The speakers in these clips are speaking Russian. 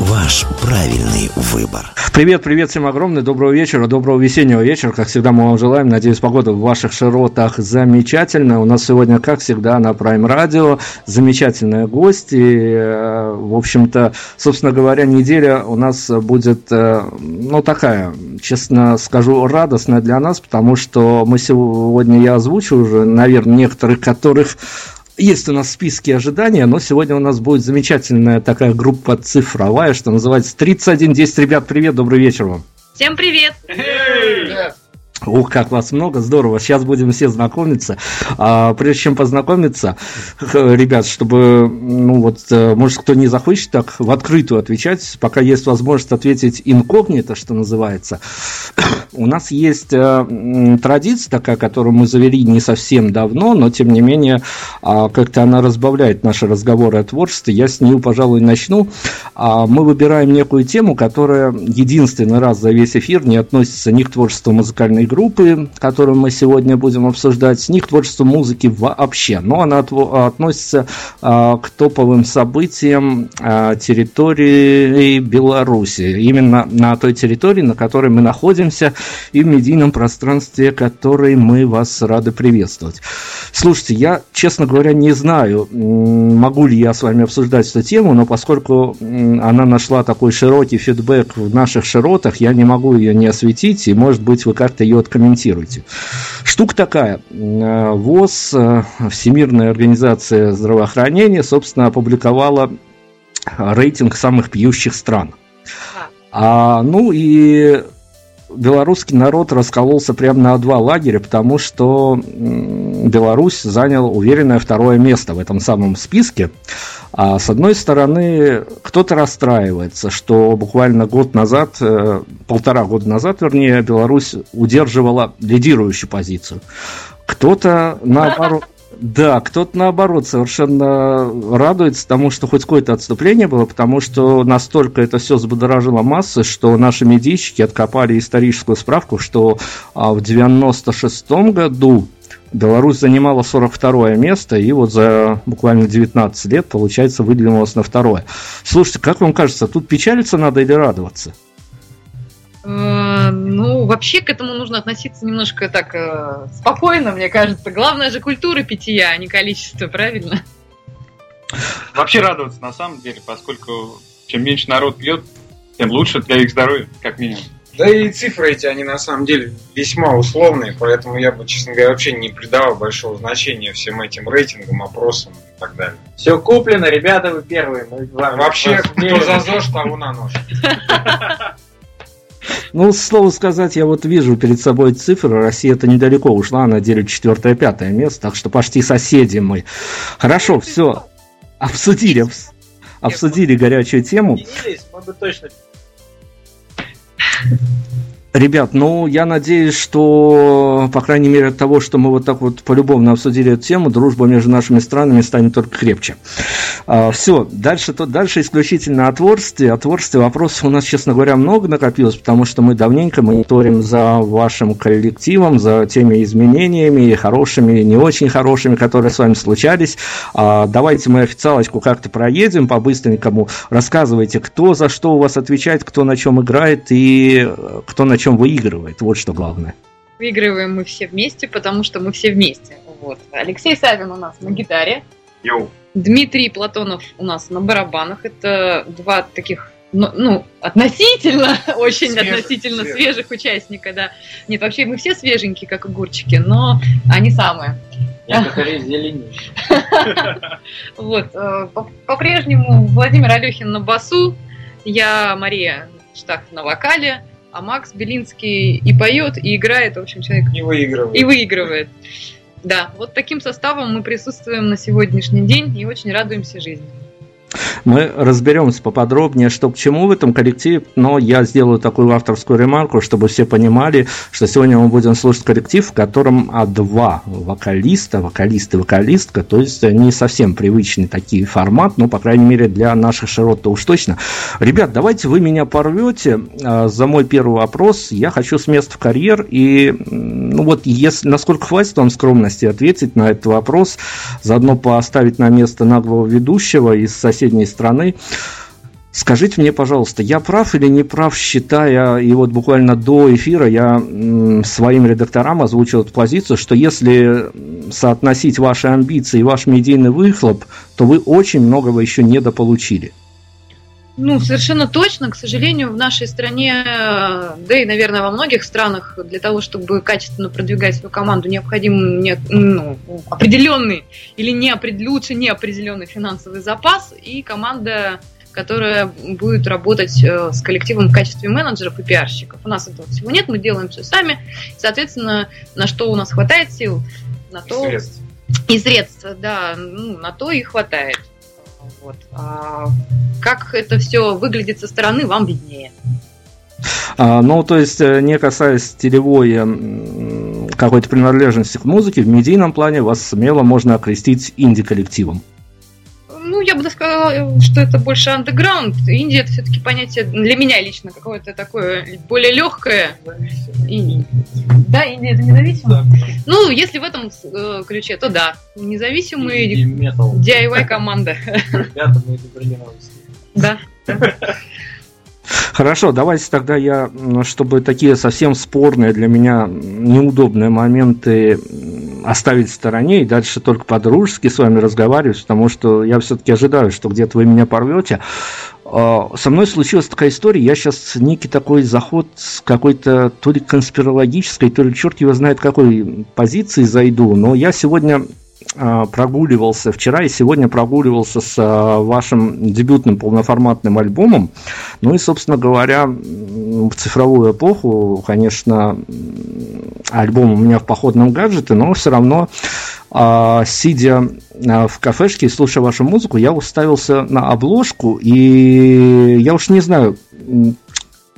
Ваш правильный выбор. Привет, привет всем огромный, доброго вечера, доброго весеннего вечера, как всегда мы вам желаем, надеюсь, погода в ваших широтах замечательная, у нас сегодня, как всегда, на Prime Radio замечательные гости, э, в общем-то, собственно говоря, неделя у нас будет, э, ну, такая, честно скажу, радостная для нас, потому что мы сегодня, я озвучу уже, наверное, некоторых, которых есть у нас списки ожидания, но сегодня у нас будет замечательная такая группа цифровая, что называется 3110. Ребят, привет, добрый вечер вам. Всем привет! Привет! Ух, как вас много, здорово. Сейчас будем все знакомиться. А, прежде чем познакомиться, ребят, чтобы, ну вот, э, может, кто не захочет так в открытую отвечать, пока есть возможность ответить инкогнито, что называется. У нас есть э, традиция такая, которую мы завели не совсем давно, но тем не менее э, как-то она разбавляет наши разговоры о творчестве. Я с нее, пожалуй, начну. А, мы выбираем некую тему, которая единственный раз за весь эфир не относится ни к творчеству музыкальной группы, которую мы сегодня будем обсуждать, ни к творчеству музыки вообще. Но она относится э, к топовым событиям э, территории Беларуси. Именно на той территории, на которой мы находимся – и в медийном пространстве, который мы вас рады приветствовать. Слушайте, я, честно говоря, не знаю, могу ли я с вами обсуждать эту тему, но поскольку она нашла такой широкий фидбэк в наших широтах, я не могу ее не осветить, и, может быть, вы как-то ее откомментируете. Штука такая. ВОЗ, э, Всемирная организация здравоохранения, собственно, опубликовала рейтинг самых пьющих стран. А, ну и белорусский народ раскололся прямо на два лагеря, потому что Беларусь занял уверенное второе место в этом самом списке. А с одной стороны, кто-то расстраивается, что буквально год назад, э, полтора года назад, вернее, Беларусь удерживала лидирующую позицию. Кто-то, наоборот... Да, кто-то наоборот совершенно радуется тому, что хоть какое-то отступление было, потому что настолько это все взбудоражило массы, что наши медийщики откопали историческую справку, что а, в 96 году Беларусь занимала 42 место, и вот за буквально 19 лет, получается, выдвинулась на второе. Слушайте, как вам кажется, тут печалиться надо или радоваться? Э, ну, вообще к этому нужно относиться немножко так э, спокойно, мне кажется. Главное же культура питья, а не количество, правильно? Вообще радоваться на самом деле, поскольку чем меньше народ пьет, тем лучше для их здоровья, как минимум. Да и цифры эти, они на самом деле весьма условные, поэтому я бы, честно говоря, вообще не придавал большого значения всем этим рейтингам, опросам и так далее. Все куплено, ребята, вы первые. Мы Вообще, кто за ЗОЖ, того на нож. Ну, слово сказать, я вот вижу перед собой цифры. Россия это недалеко ушла, она делит четвертое-пятое место, так что почти соседи мы. Хорошо, все. Обсудили, обсудили горячую тему. Мы бы точно Ребят, ну, я надеюсь, что, по крайней мере, от того, что мы вот так вот полюбовно обсудили эту тему, дружба между нашими странами станет только крепче. А, все, дальше, то, дальше исключительно о творчестве. О творчестве вопросов у нас, честно говоря, много накопилось, потому что мы давненько мониторим за вашим коллективом, за теми изменениями, хорошими, не очень хорошими, которые с вами случались. А, давайте мы официалочку как-то проедем по-быстренькому. Рассказывайте, кто за что у вас отвечает, кто на чем играет и кто на чем чем выигрывает. Вот что главное. Выигрываем мы все вместе, потому что мы все вместе. Вот. Алексей Савин у нас на гитаре. Йоу. Дмитрий Платонов у нас на барабанах. Это два таких ну, ну относительно, очень свежих, относительно свежих. свежих участника, да. Нет, вообще мы все свеженькие, как огурчики, но они самые. Некоторые зеленее. Вот. Э, по-прежнему Владимир Алехин на басу, я Мария Штах на вокале, а Макс Белинский и поет, и играет, в общем, человек... И выигрывает. И выигрывает. Да, вот таким составом мы присутствуем на сегодняшний день и очень радуемся жизни. Мы разберемся поподробнее, что к чему в этом коллективе, но я сделаю такую авторскую ремарку, чтобы все понимали, что сегодня мы будем слушать коллектив, в котором а, два вокалиста, вокалист и вокалистка, то есть не совсем привычный такой формат, но, по крайней мере, для наших широт-то уж точно. Ребят, давайте вы меня порвете а, за мой первый вопрос. Я хочу с места в карьер, и ну вот, если, насколько хватит вам скромности ответить на этот вопрос, заодно поставить на место наглого ведущего из соседней страны. Скажите мне, пожалуйста, я прав или не прав, считая, и вот буквально до эфира я своим редакторам озвучил эту позицию, что если соотносить ваши амбиции и ваш медийный выхлоп, то вы очень многого еще недополучили. Ну, совершенно точно. К сожалению, в нашей стране, да и, наверное, во многих странах, для того, чтобы качественно продвигать свою команду, необходим не, ну, определенный или не, лучше неопределенный финансовый запас, и команда которая будет работать э, с коллективом в качестве менеджеров и пиарщиков. У нас этого всего нет, мы делаем все сами. Соответственно, на что у нас хватает сил, на то... И средств. И средств, да, ну, на то и хватает. Вот. А как это все выглядит со стороны, вам виднее. А, ну, то есть, э, не касаясь стилевой какой-то принадлежности к музыке, в медийном плане вас смело можно окрестить инди-коллективом я бы сказала, что это больше андеграунд. Индия это все-таки понятие для меня лично какое-то такое более легкое. И... Да, Индия это независимо. Да. Ну, если в этом э, ключе, то да. Независимый DIY команда. Ребята, мы это Да. Хорошо, давайте тогда я, чтобы такие совсем спорные для меня неудобные моменты оставить в стороне и дальше только по-дружески с вами разговаривать, потому что я все-таки ожидаю, что где-то вы меня порвете. А, со мной случилась такая история, я сейчас некий такой заход с какой-то то ли конспирологической, то ли черт его знает какой позиции зайду, но я сегодня прогуливался вчера и сегодня прогуливался с а, вашим дебютным полноформатным альбомом. Ну и, собственно говоря, в цифровую эпоху, конечно, альбом у меня в походном гаджете, но все равно, а, сидя в кафешке и слушая вашу музыку, я уставился на обложку, и я уж не знаю,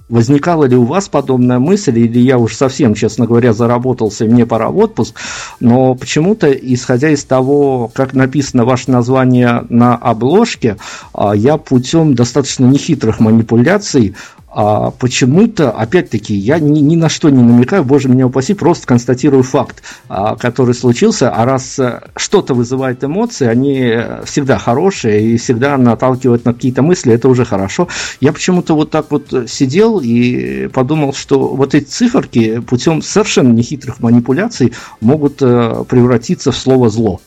Возникала ли у вас подобная мысль, или я уж совсем, честно говоря, заработался, и мне пора в отпуск, но почему-то, исходя из того, как написано ваше название на обложке, а, я путем достаточно нехитрых манипуляций а почему-то, опять-таки, я ни, ни на что не намекаю, боже меня упаси, просто констатирую факт, а, который случился, а раз э, что-то вызывает эмоции, они всегда хорошие и всегда наталкивают на какие-то мысли, это уже хорошо. Я почему-то вот так вот сидел и подумал, что вот эти циферки путем совершенно нехитрых манипуляций могут э, превратиться в слово «зло»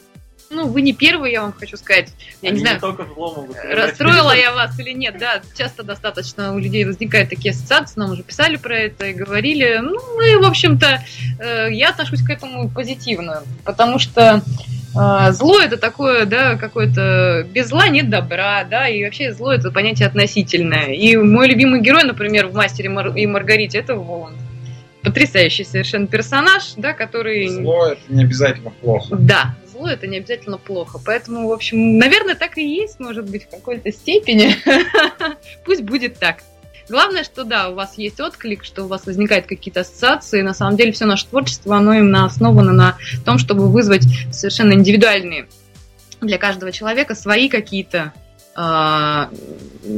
ну, вы не первый, я вам хочу сказать. Я Они не знаю, не расстроила я вас или нет. Да, часто достаточно у людей возникают такие ассоциации, нам уже писали про это и говорили. Ну, и, в общем-то, э, я отношусь к этому позитивно, потому что э, зло это такое, да, какое-то без зла нет добра, да, и вообще зло это понятие относительное. И мой любимый герой, например, в Мастере и Маргарите, это Воланд потрясающий совершенно персонаж, да, который... Зло это не обязательно плохо. Да, зло это не обязательно плохо. Поэтому, в общем, наверное, так и есть, может быть, в какой-то степени. Пусть будет так. Главное, что да, у вас есть отклик, что у вас возникают какие-то ассоциации. На самом деле все наше творчество, оно именно основано на том, чтобы вызвать совершенно индивидуальные для каждого человека свои какие-то э,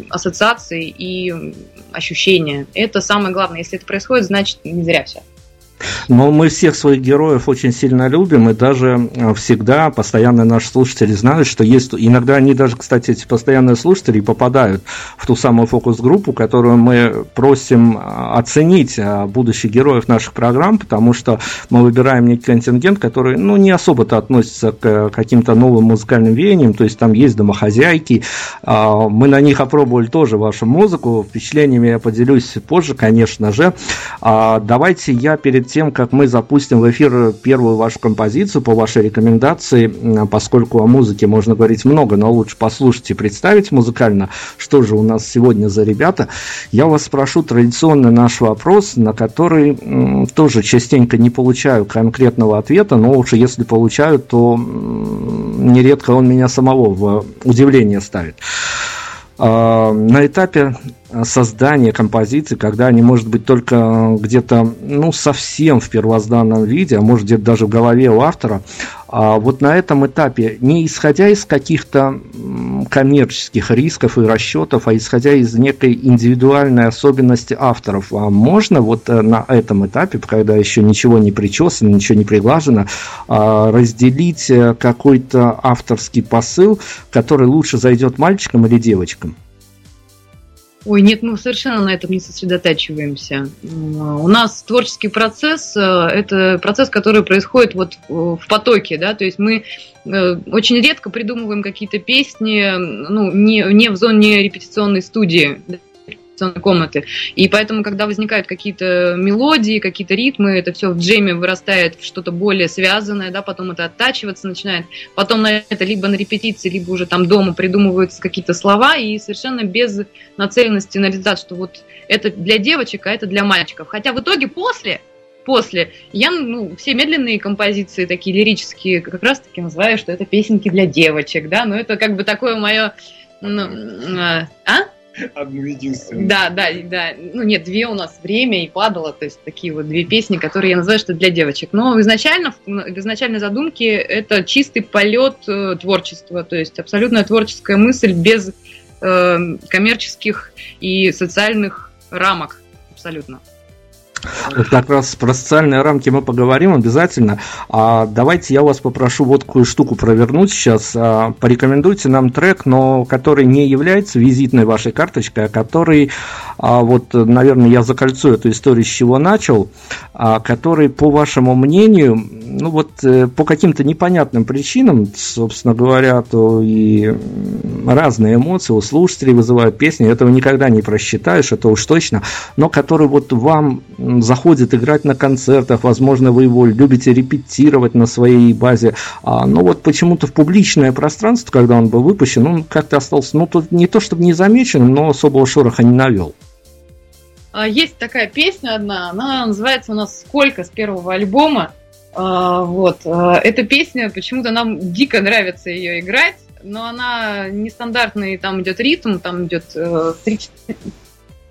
ассоциации и ощущения. Это самое главное. Если это происходит, значит не зря все. Но мы всех своих героев очень сильно любим, и даже э, всегда постоянные наши слушатели знают, что есть... Иногда они даже, кстати, эти постоянные слушатели попадают в ту самую фокус-группу, которую мы просим э, оценить э, будущих героев наших программ, потому что мы выбираем некий контингент, который, ну, не особо-то относится к каким-то новым музыкальным веяниям, то есть там есть домохозяйки, мы на них опробовали тоже вашу музыку, впечатлениями я поделюсь позже, конечно же. Давайте я перед тем, как мы запустим в эфир первую вашу композицию по вашей рекомендации, поскольку о музыке можно говорить много, но лучше послушать и представить музыкально, что же у нас сегодня за ребята, я вас спрошу традиционный наш вопрос, на который тоже частенько не получаю конкретного ответа, но уж если получаю, то нередко он меня самого в удивление ставит. А, на этапе создания композиции, когда они, может быть, только где-то, ну, совсем в первозданном виде, а может где-то даже в голове у автора, а вот на этом этапе, не исходя из каких-то коммерческих рисков и расчетов, а исходя из некой индивидуальной особенности авторов, а можно вот э, на этом этапе, когда еще ничего не причесано, ничего не приглажено, а, разделить э, какой-то авторский посыл, который лучше зайдет мальчикам или девочкам? Ой, нет, мы совершенно на этом не сосредотачиваемся. У нас творческий процесс э, – это процесс, который происходит вот в потоке, да, то есть мы э, очень редко придумываем какие-то песни, ну, не, не в зоне репетиционной студии, репетиционной комнаты. И поэтому, когда возникают какие-то мелодии, какие-то ритмы, это все в джеме вырастает в что-то более связанное, да, потом это оттачиваться начинает. Потом на это либо на репетиции, либо уже там дома придумываются какие-то слова, и совершенно без нацеленности на результат, что вот это для девочек, а это для мальчиков. Хотя в итоге после после. Я ну, все медленные композиции, такие лирические, как раз таки называю, что это песенки для девочек, да, но это как бы такое мое... Ну, а? Одну единственную. Да, да, да. Ну нет, две у нас время и падало, то есть такие вот две песни, которые я называю, что для девочек. Но изначально, в изначальной задумке это чистый полет э, творчества, то есть абсолютная творческая мысль без э, коммерческих и социальных рамок абсолютно. Вот как раз про социальные рамки мы поговорим обязательно. А давайте я вас попрошу вот какую штуку провернуть сейчас. А, порекомендуйте нам трек, но который не является визитной вашей карточкой, а который, а, вот, наверное, я закольцую эту историю, с чего начал, а, который, по вашему мнению, ну вот э, по каким-то непонятным причинам, собственно говоря, то и разные эмоции у слушателей вызывают песни, этого никогда не просчитаешь, это уж точно, но который вот вам заходит играть на концертах, возможно, вы его любите репетировать на своей базе, а, но вот почему-то в публичное пространство, когда он был выпущен, он как-то остался, ну, тут не то чтобы не замеченным, но особого шороха не навел. А, есть такая песня одна, она называется у нас «Сколько» с первого альбома. А, вот. А, эта песня, почему-то нам дико нравится ее играть, но она нестандартный, там идет ритм, там идет э, 3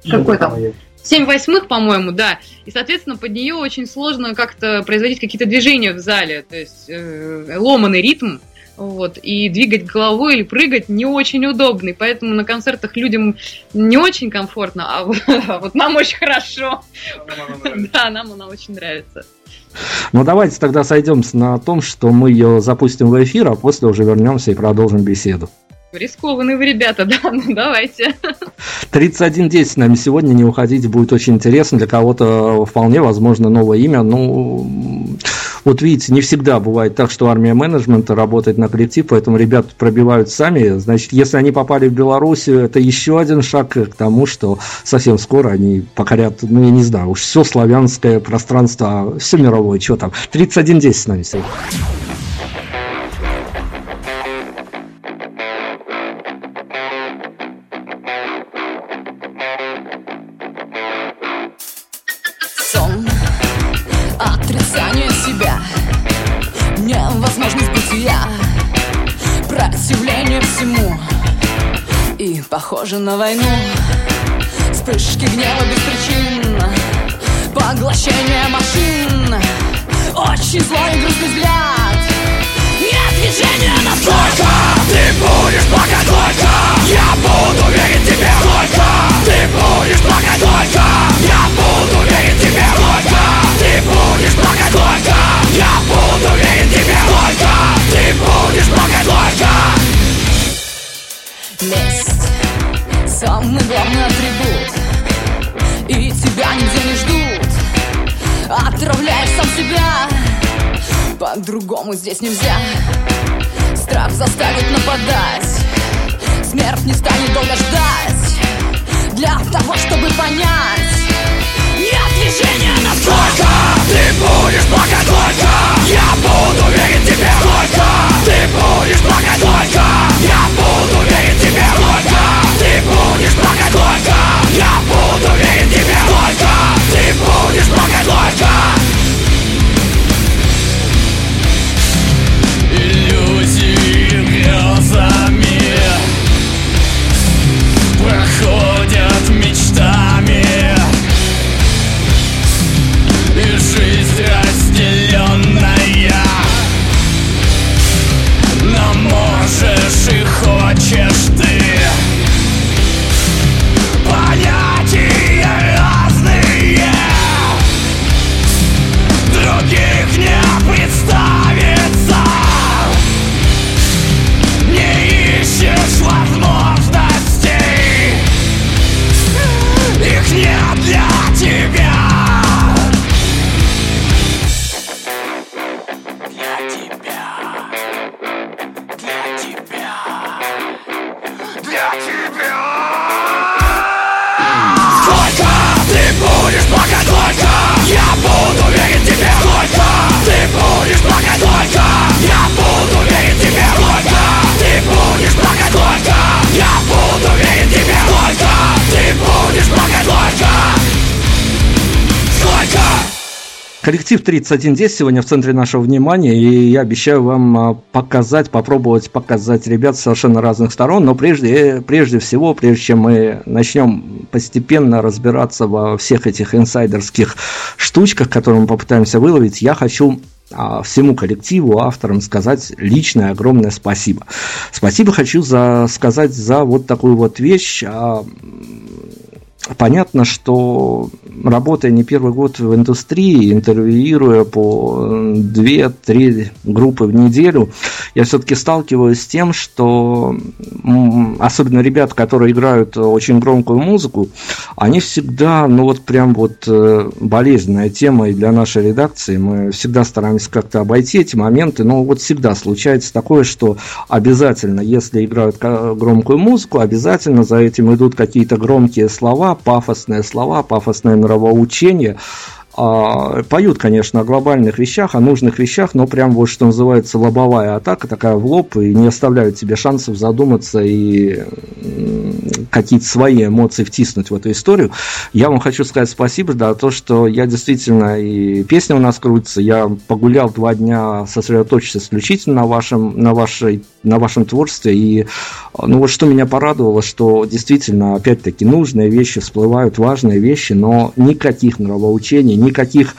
какой там? 7 восьмых, по-моему, да. И, соответственно, под нее очень сложно как-то производить какие-то движения в зале. То есть э, ломанный ритм. Вот, и двигать головой или прыгать не очень удобный, поэтому на концертах людям не очень комфортно, а вот, а вот нам очень хорошо. Да, нам она очень нравится. Ну давайте тогда сойдемся на том, что мы ее запустим в эфир, а после уже вернемся и продолжим беседу. Рискованные вы ребята, да, ну давайте. 31.10 с нами сегодня, не уходите, будет очень интересно. Для кого-то вполне возможно новое имя. Ну, вот видите, не всегда бывает так, что армия менеджмента работает на коллектив, поэтому ребята пробивают сами. Значит, если они попали в Белоруссию, это еще один шаг к тому, что совсем скоро они покорят, ну, я не знаю, уж все славянское пространство, все мировое, что там. 31.10 с нами сегодня. Очень злой и грустный взгляд Нет движения на Сколько ты будешь плакать? Сколько я буду верить тебе? Сколько ты будешь плакать? Сколько я буду верить тебе? Сколько ты будешь плакать? Сколько я буду верить тебе? Сколько ты будешь плакать? Сколько Месть Самый главный атрибут И тебя нигде не ждут Отравляешь сам себя. По-другому здесь нельзя. Страх заставит нападать. Смерть не станет долго ждать. Для того, чтобы понять. Нет движения на Сколько ты будешь плакать Сколько я буду верить тебе Сколько ты будешь плакать Сколько я буду верить тебе Сколько ты будешь плакать Сколько я буду верить тебе Сколько ты будешь плакать только Иллюзии греза. Коллектив 3110 сегодня в центре нашего внимания, и я обещаю вам а, показать, попробовать показать ребят с совершенно разных сторон, но прежде, прежде всего, прежде чем мы начнем постепенно разбираться во всех этих инсайдерских штучках, которые мы попытаемся выловить, я хочу а, всему коллективу, авторам сказать личное огромное спасибо. Спасибо хочу за, сказать за вот такую вот вещь. Понятно, что работая не первый год в индустрии, интервьюируя по 2-3 группы в неделю, я все-таки сталкиваюсь с тем, что особенно ребят, которые играют очень громкую музыку, они всегда, ну вот прям вот э, болезненная тема и для нашей редакции. Мы всегда стараемся как-то обойти эти моменты, но вот всегда случается такое, что обязательно, если играют громкую музыку, обязательно за этим идут какие-то громкие слова, пафосные слова, пафосное нравоучение. А, поют, конечно, о глобальных вещах, о нужных вещах, но прям вот что называется лобовая атака, такая в лоб, и не оставляют тебе шансов задуматься и какие-то свои эмоции втиснуть в эту историю. Я вам хочу сказать спасибо за то, что я действительно, и песня у нас крутится, я погулял два дня, сосредоточился исключительно на вашем, на вашей на вашем творчестве. И ну вот что меня порадовало, что действительно, опять-таки, нужные вещи всплывают, важные вещи, но никаких нравоучений, никаких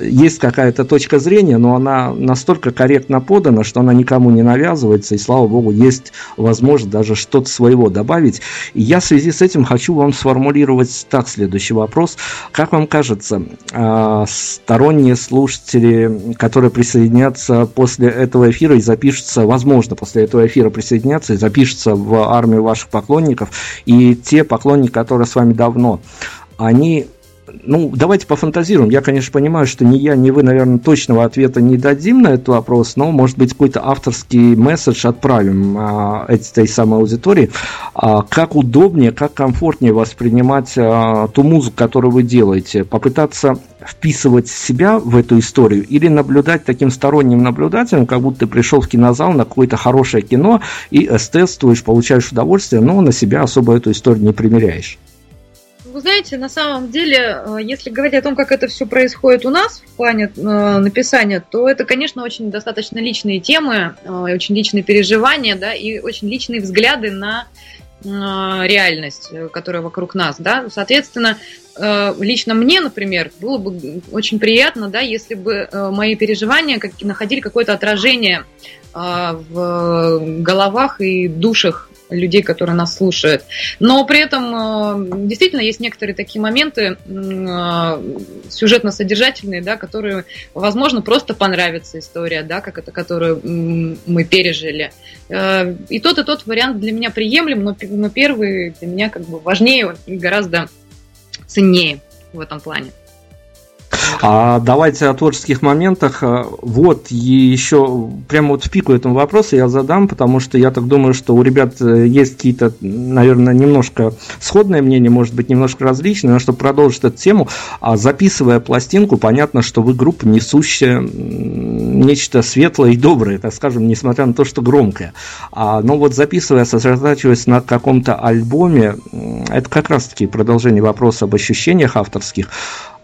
есть какая-то точка зрения, но она настолько корректно подана, что она никому не навязывается, и слава богу, есть возможность даже что-то своего добавить. И я в связи с этим хочу вам сформулировать так следующий вопрос. Как вам кажется, а, сторонние слушатели, которые присоединятся после этого эфира и запишутся, возможно, после этого эфира присоединятся и запишутся в армию ваших поклонников, и те поклонники, которые с вами давно, они ну, давайте пофантазируем. Я, конечно, понимаю, что ни я, ни вы, наверное, точного ответа не дадим на этот вопрос, но, может быть, какой-то авторский месседж отправим а, этой самой аудитории. А, как удобнее, как комфортнее воспринимать а, ту музыку, которую вы делаете? Попытаться вписывать себя в эту историю или наблюдать таким сторонним наблюдателем, как будто ты пришел в кинозал на какое-то хорошее кино и эстетствуешь, получаешь удовольствие, но на себя особо эту историю не примеряешь? Вы знаете, на самом деле, э, если говорить о том, как это все происходит у нас в плане э, написания, то это, конечно, очень достаточно личные темы, э, очень личные переживания, да, и очень личные взгляды на реальность, которая вокруг нас, да. Соответственно, лично мне, например, было бы очень приятно, да, если бы мои переживания находили какое-то отражение в головах и душах людей, которые нас слушают. Но при этом э, действительно есть некоторые такие моменты э, сюжетно-содержательные, да, которые, возможно, просто понравится история, да, как это, которую мы пережили. Э, и тот, и тот вариант для меня приемлем, но, но первый для меня как бы важнее и гораздо ценнее в этом плане. А давайте о творческих моментах. Вот и еще прямо вот в пику этому вопросу я задам, потому что я так думаю, что у ребят э, есть какие-то, наверное, немножко сходные мнения, может быть, немножко различные, но чтобы продолжить эту тему, а записывая пластинку, понятно, что вы группа, несущая нечто светлое и доброе, так скажем, несмотря на то, что громкое. А, но вот записывая, сосредотачиваясь на каком-то альбоме, это как раз-таки продолжение вопроса об ощущениях авторских,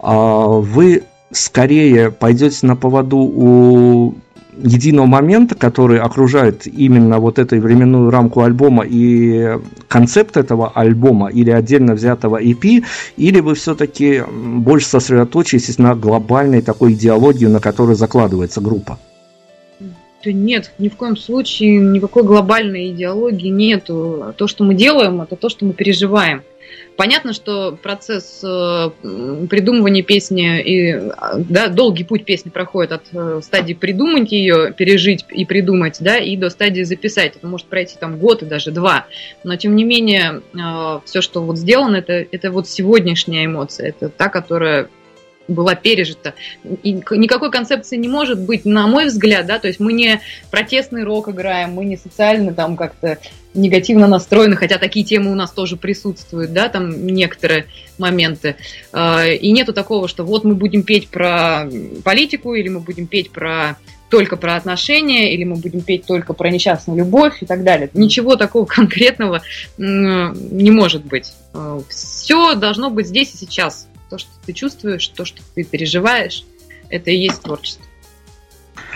вы скорее пойдете на поводу у единого момента, который окружает именно вот эту временную рамку альбома и концепт этого альбома или отдельно взятого EP, или вы все-таки больше сосредоточитесь на глобальной такой идеологии, на которой закладывается группа? Да нет, ни в коем случае никакой глобальной идеологии нету. То, что мы делаем, это то, что мы переживаем. Понятно, что процесс э, придумывания песни и да, долгий путь песни проходит от э, стадии придумать ее, пережить и придумать, да, и до стадии записать. Это может пройти там год и даже два. Но тем не менее, э, все, что вот сделано, это, это вот сегодняшняя эмоция. Это та, которая была пережита. И никакой концепции не может быть, на мой взгляд, да, то есть мы не протестный рок играем, мы не социально там как-то негативно настроены, хотя такие темы у нас тоже присутствуют, да, там некоторые моменты. А, и нету такого, что вот мы будем петь про политику, или мы будем петь про только про отношения, или мы будем петь только про несчастную любовь и так далее. Ничего такого конкретного не может быть. Все должно быть здесь и сейчас то, что ты чувствуешь, то, что ты переживаешь, Это и есть творчество.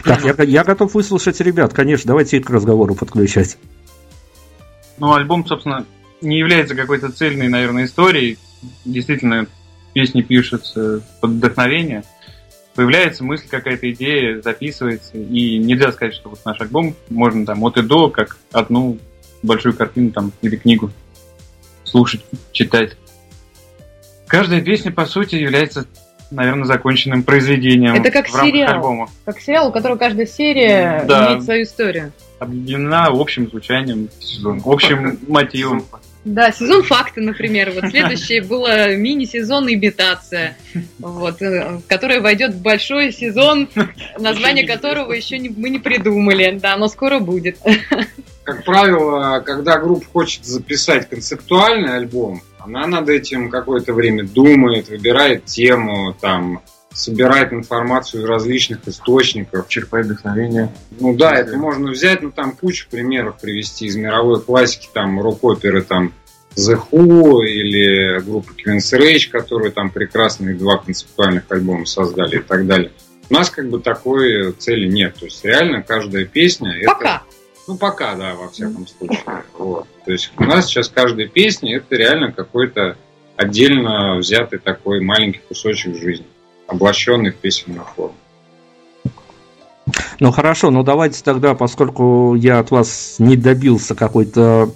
Так, я, я готов выслушать ребят, конечно, давайте их к разговору подключать. Ну, альбом, собственно, не является какой-то цельной, наверное, историей. Действительно, песни пишутся под вдохновение. Появляется мысль, какая-то идея, записывается. И нельзя сказать, что вот наш альбом можно там от и до, как одну большую картину там или книгу слушать, читать. Каждая песня, по сути, является, наверное, законченным произведением Это как в рамках сериал. альбома. Как сериал, у которого каждая серия Да. имеет свою историю. Объединена общим звучанием, общим мотивом. Да, сезон факты, например. Вот следующий было мини-сезон имитация, вот, э, которая войдет в большой сезон, название которого еще не, мы не придумали. Да, но скоро будет. Как правило, когда группа хочет записать концептуальный альбом, она над этим какое-то время думает, выбирает тему, там, собирает информацию из различных источников. Черпает вдохновение. Ну да, это можно взять, ну там кучу примеров привести из мировой классики, там рок-оперы, там The Who или группа Queen's Rage, которые там прекрасные два концептуальных альбома создали и так далее. У нас как бы такой цели нет. То есть реально каждая песня это Пока. Ну, пока, да, во всяком случае. Вот. То есть у нас сейчас каждая песня это реально какой-то отдельно взятый такой маленький кусочек жизни, облаченный в песенную форму. Ну хорошо, ну давайте тогда, поскольку я от вас не добился какой-то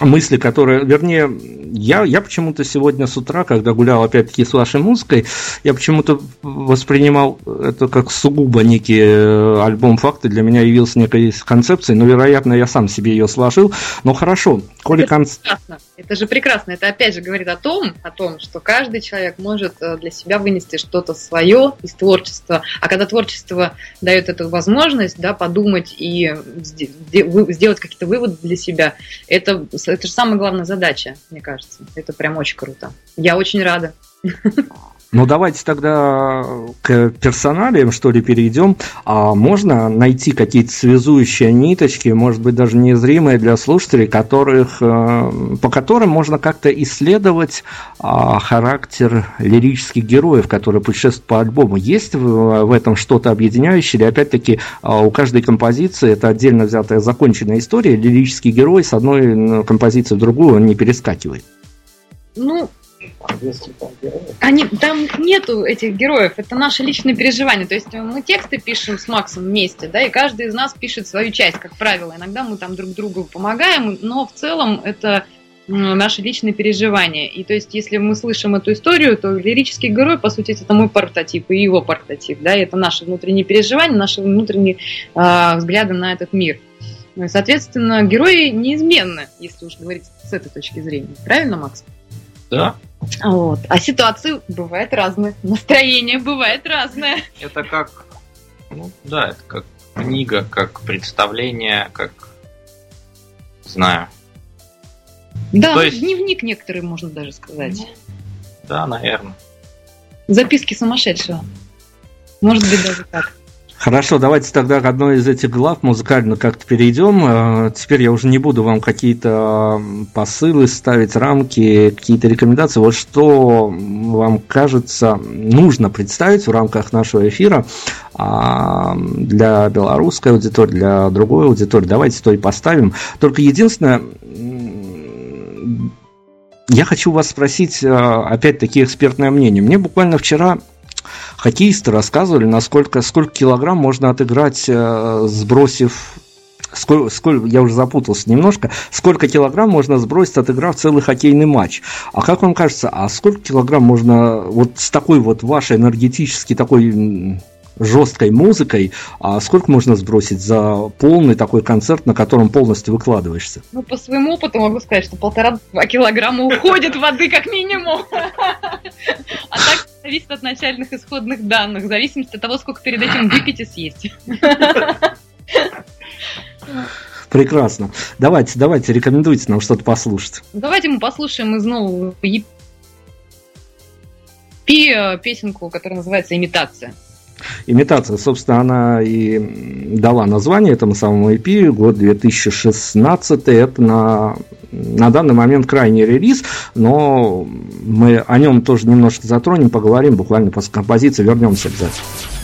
мысли, которая, вернее, я, я почему-то сегодня с утра, когда гулял опять-таки с вашей музыкой, я почему-то воспринимал это как сугубо некий э, альбом факты, для меня явился некой концепцией, но, вероятно, я сам себе ее сложил. Но хорошо, коли Это конц... прекрасно. Это же прекрасно. Это опять же говорит о том, о том, что каждый человек может э, для себя вынести что-то свое из творчества. А когда творчество дает эту возможность, да, подумать и сделать какие-то выводы для себя, это, это же самая главная задача, мне кажется. Это прям очень круто. Я очень рада. Ну, давайте тогда к персоналиям, что ли, перейдем. А можно найти какие-то связующие ниточки, может быть, даже незримые для слушателей, которых, э, по которым можно как-то исследовать а, характер лирических героев, которые путешествуют по альбому. Есть в, этом что-то объединяющее? Или, опять-таки, а, у каждой композиции это отдельно взятая законченная история, лирический герой с одной композиции в другую он не перескакивает? Ну, Они, там нету этих героев, это наши личные переживания. То есть мы тексты пишем с Максом вместе, да, и каждый из нас пишет свою часть, как правило. Иногда мы там друг другу помогаем, но в целом это наши личные переживания. И то есть, если мы слышим эту историю, то лирический герой, по сути, это мой прототип и его прототип, да, и это наши внутренние переживания, наши внутренние а, взгляды на этот мир. Ну соответственно, герои неизменны, если уж говорить с этой точки зрения. Правильно, Макс? Да. Вот. А ситуации бывают разные. Настроение бывает разное. Это как, ну да, это как книга, как представление, как знаю. Да, То есть- дневник некоторые, можно даже сказать. Да, наверное. Записки сумасшедшего. Может быть, даже так. Хорошо, давайте тогда к одной из этих глав музыкально как-то перейдем. Э, Теперь я уже не буду вам какие-то посылы ставить, рамки, какие-то рекомендации. Вот что вам кажется нужно представить в рамках нашего эфира а, для белорусской аудитории, для другой аудитории. Давайте то и поставим. Только единственное, я хочу вас спросить, э, опять-таки, экспертное мнение. Мне буквально вчера хоккеисты рассказывали, насколько сколько килограмм можно отыграть, э, сбросив сколько, сколько, я уже запутался немножко, сколько килограмм можно сбросить, отыграв целый хоккейный матч. А как вам кажется, а сколько килограмм можно вот с такой вот вашей энергетически такой жесткой музыкой, а сколько можно сбросить за полный такой концерт, на котором полностью выкладываешься? Ну, по своему опыту могу сказать, что полтора-два килограмма уходит воды как минимум. А так зависит от начальных исходных данных, в зависимости от того, сколько перед этим выпить и съесть. Прекрасно. Давайте, давайте, рекомендуйте нам что-то послушать. Давайте мы послушаем из нового EP песенку, которая называется «Имитация». Имитация, собственно, она и дала название этому самому EP, год 2016, это на, на данный момент крайний релиз, но мы о нем тоже немножко затронем, поговорим буквально после композиции, вернемся обязательно.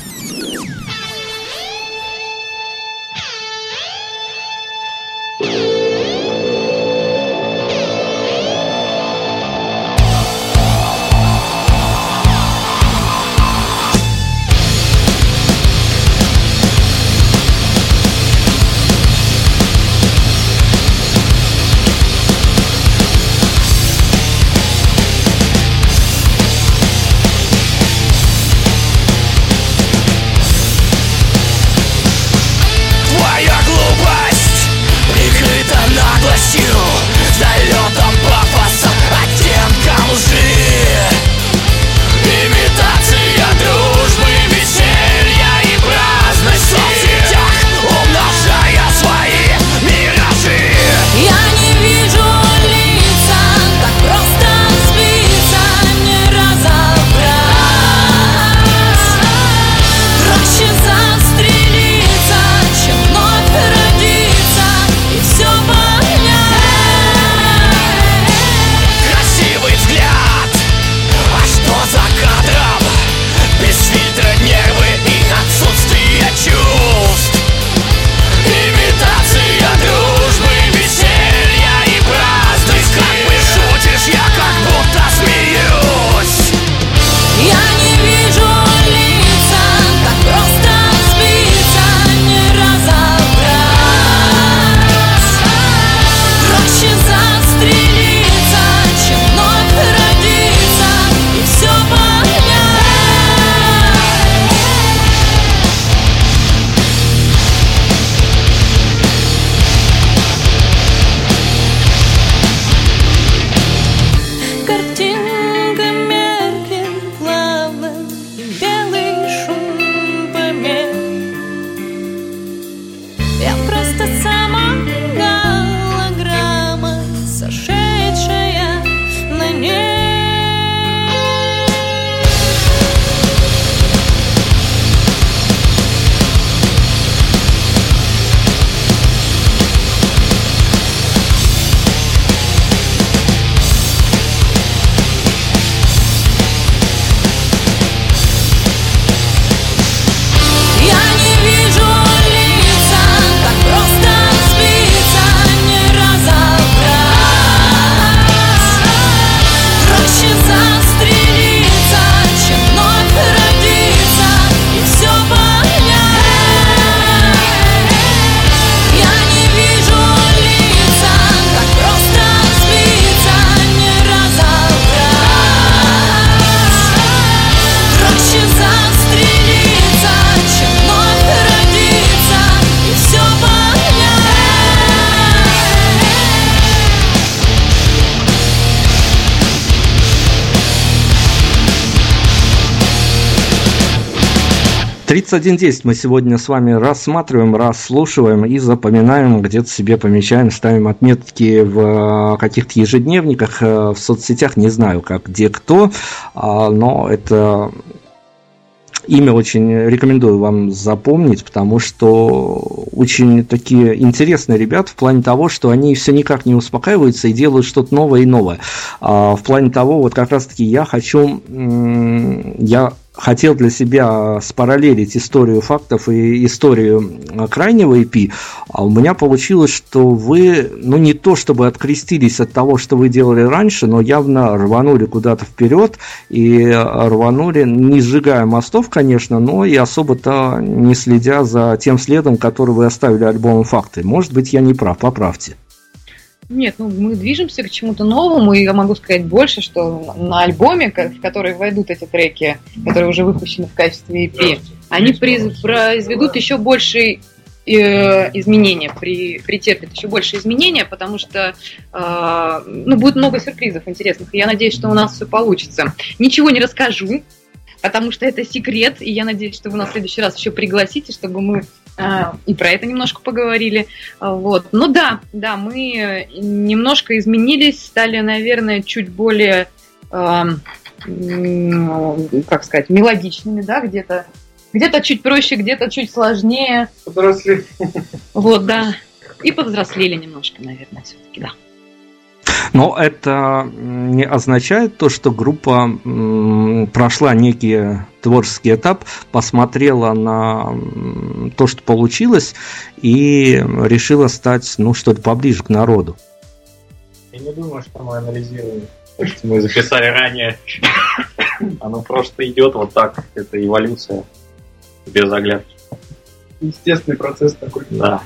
Десять мы сегодня с вами рассматриваем, расслушиваем и запоминаем, где-то себе помечаем, ставим отметки в э, каких-то ежедневниках, э, в соцсетях, не знаю, как где кто, а, но это имя очень рекомендую вам запомнить, потому что очень такие интересные ребята в плане того, что они все никак не успокаиваются и делают что-то новое и новое. А в плане того, вот как раз-таки я хочу, я хотел для себя спараллелить историю фактов и историю крайнего EP, а у меня получилось, что вы, ну не то чтобы открестились от того, что вы делали раньше, но явно рванули куда-то вперед и рванули, не сжигая мостов, конечно, но и особо-то не следя за тем следом, который вы оставили альбомом «Факты». Может быть, я не прав, поправьте. Нет, ну мы движемся к чему-то новому, и я могу сказать больше, что на альбоме, в который войдут эти треки, которые уже выпущены в качестве EP, они произведут еще больше э, изменения, при, претерпят еще больше изменения, потому что э, ну, будет много сюрпризов интересных, и я надеюсь, что у нас все получится. Ничего не расскажу, потому что это секрет, и я надеюсь, что вы на следующий раз еще пригласите, чтобы мы а, и про это немножко поговорили. А, вот. Ну да, да, мы немножко изменились, стали, наверное, чуть более, как сказать, мелодичными, да, где-то Где-то чуть проще, где-то чуть сложнее. Подросли. Вот, да. И повзрослели немножко, наверное, все-таки, да. Но это не означает то, что группа прошла некий творческий этап, посмотрела на то, что получилось, и решила стать, ну, что-то поближе к народу. Я не думаю, что мы анализируем то, что мы записали ранее. Оно просто идет вот так. Это эволюция без оглядки. Естественный процесс такой. Да.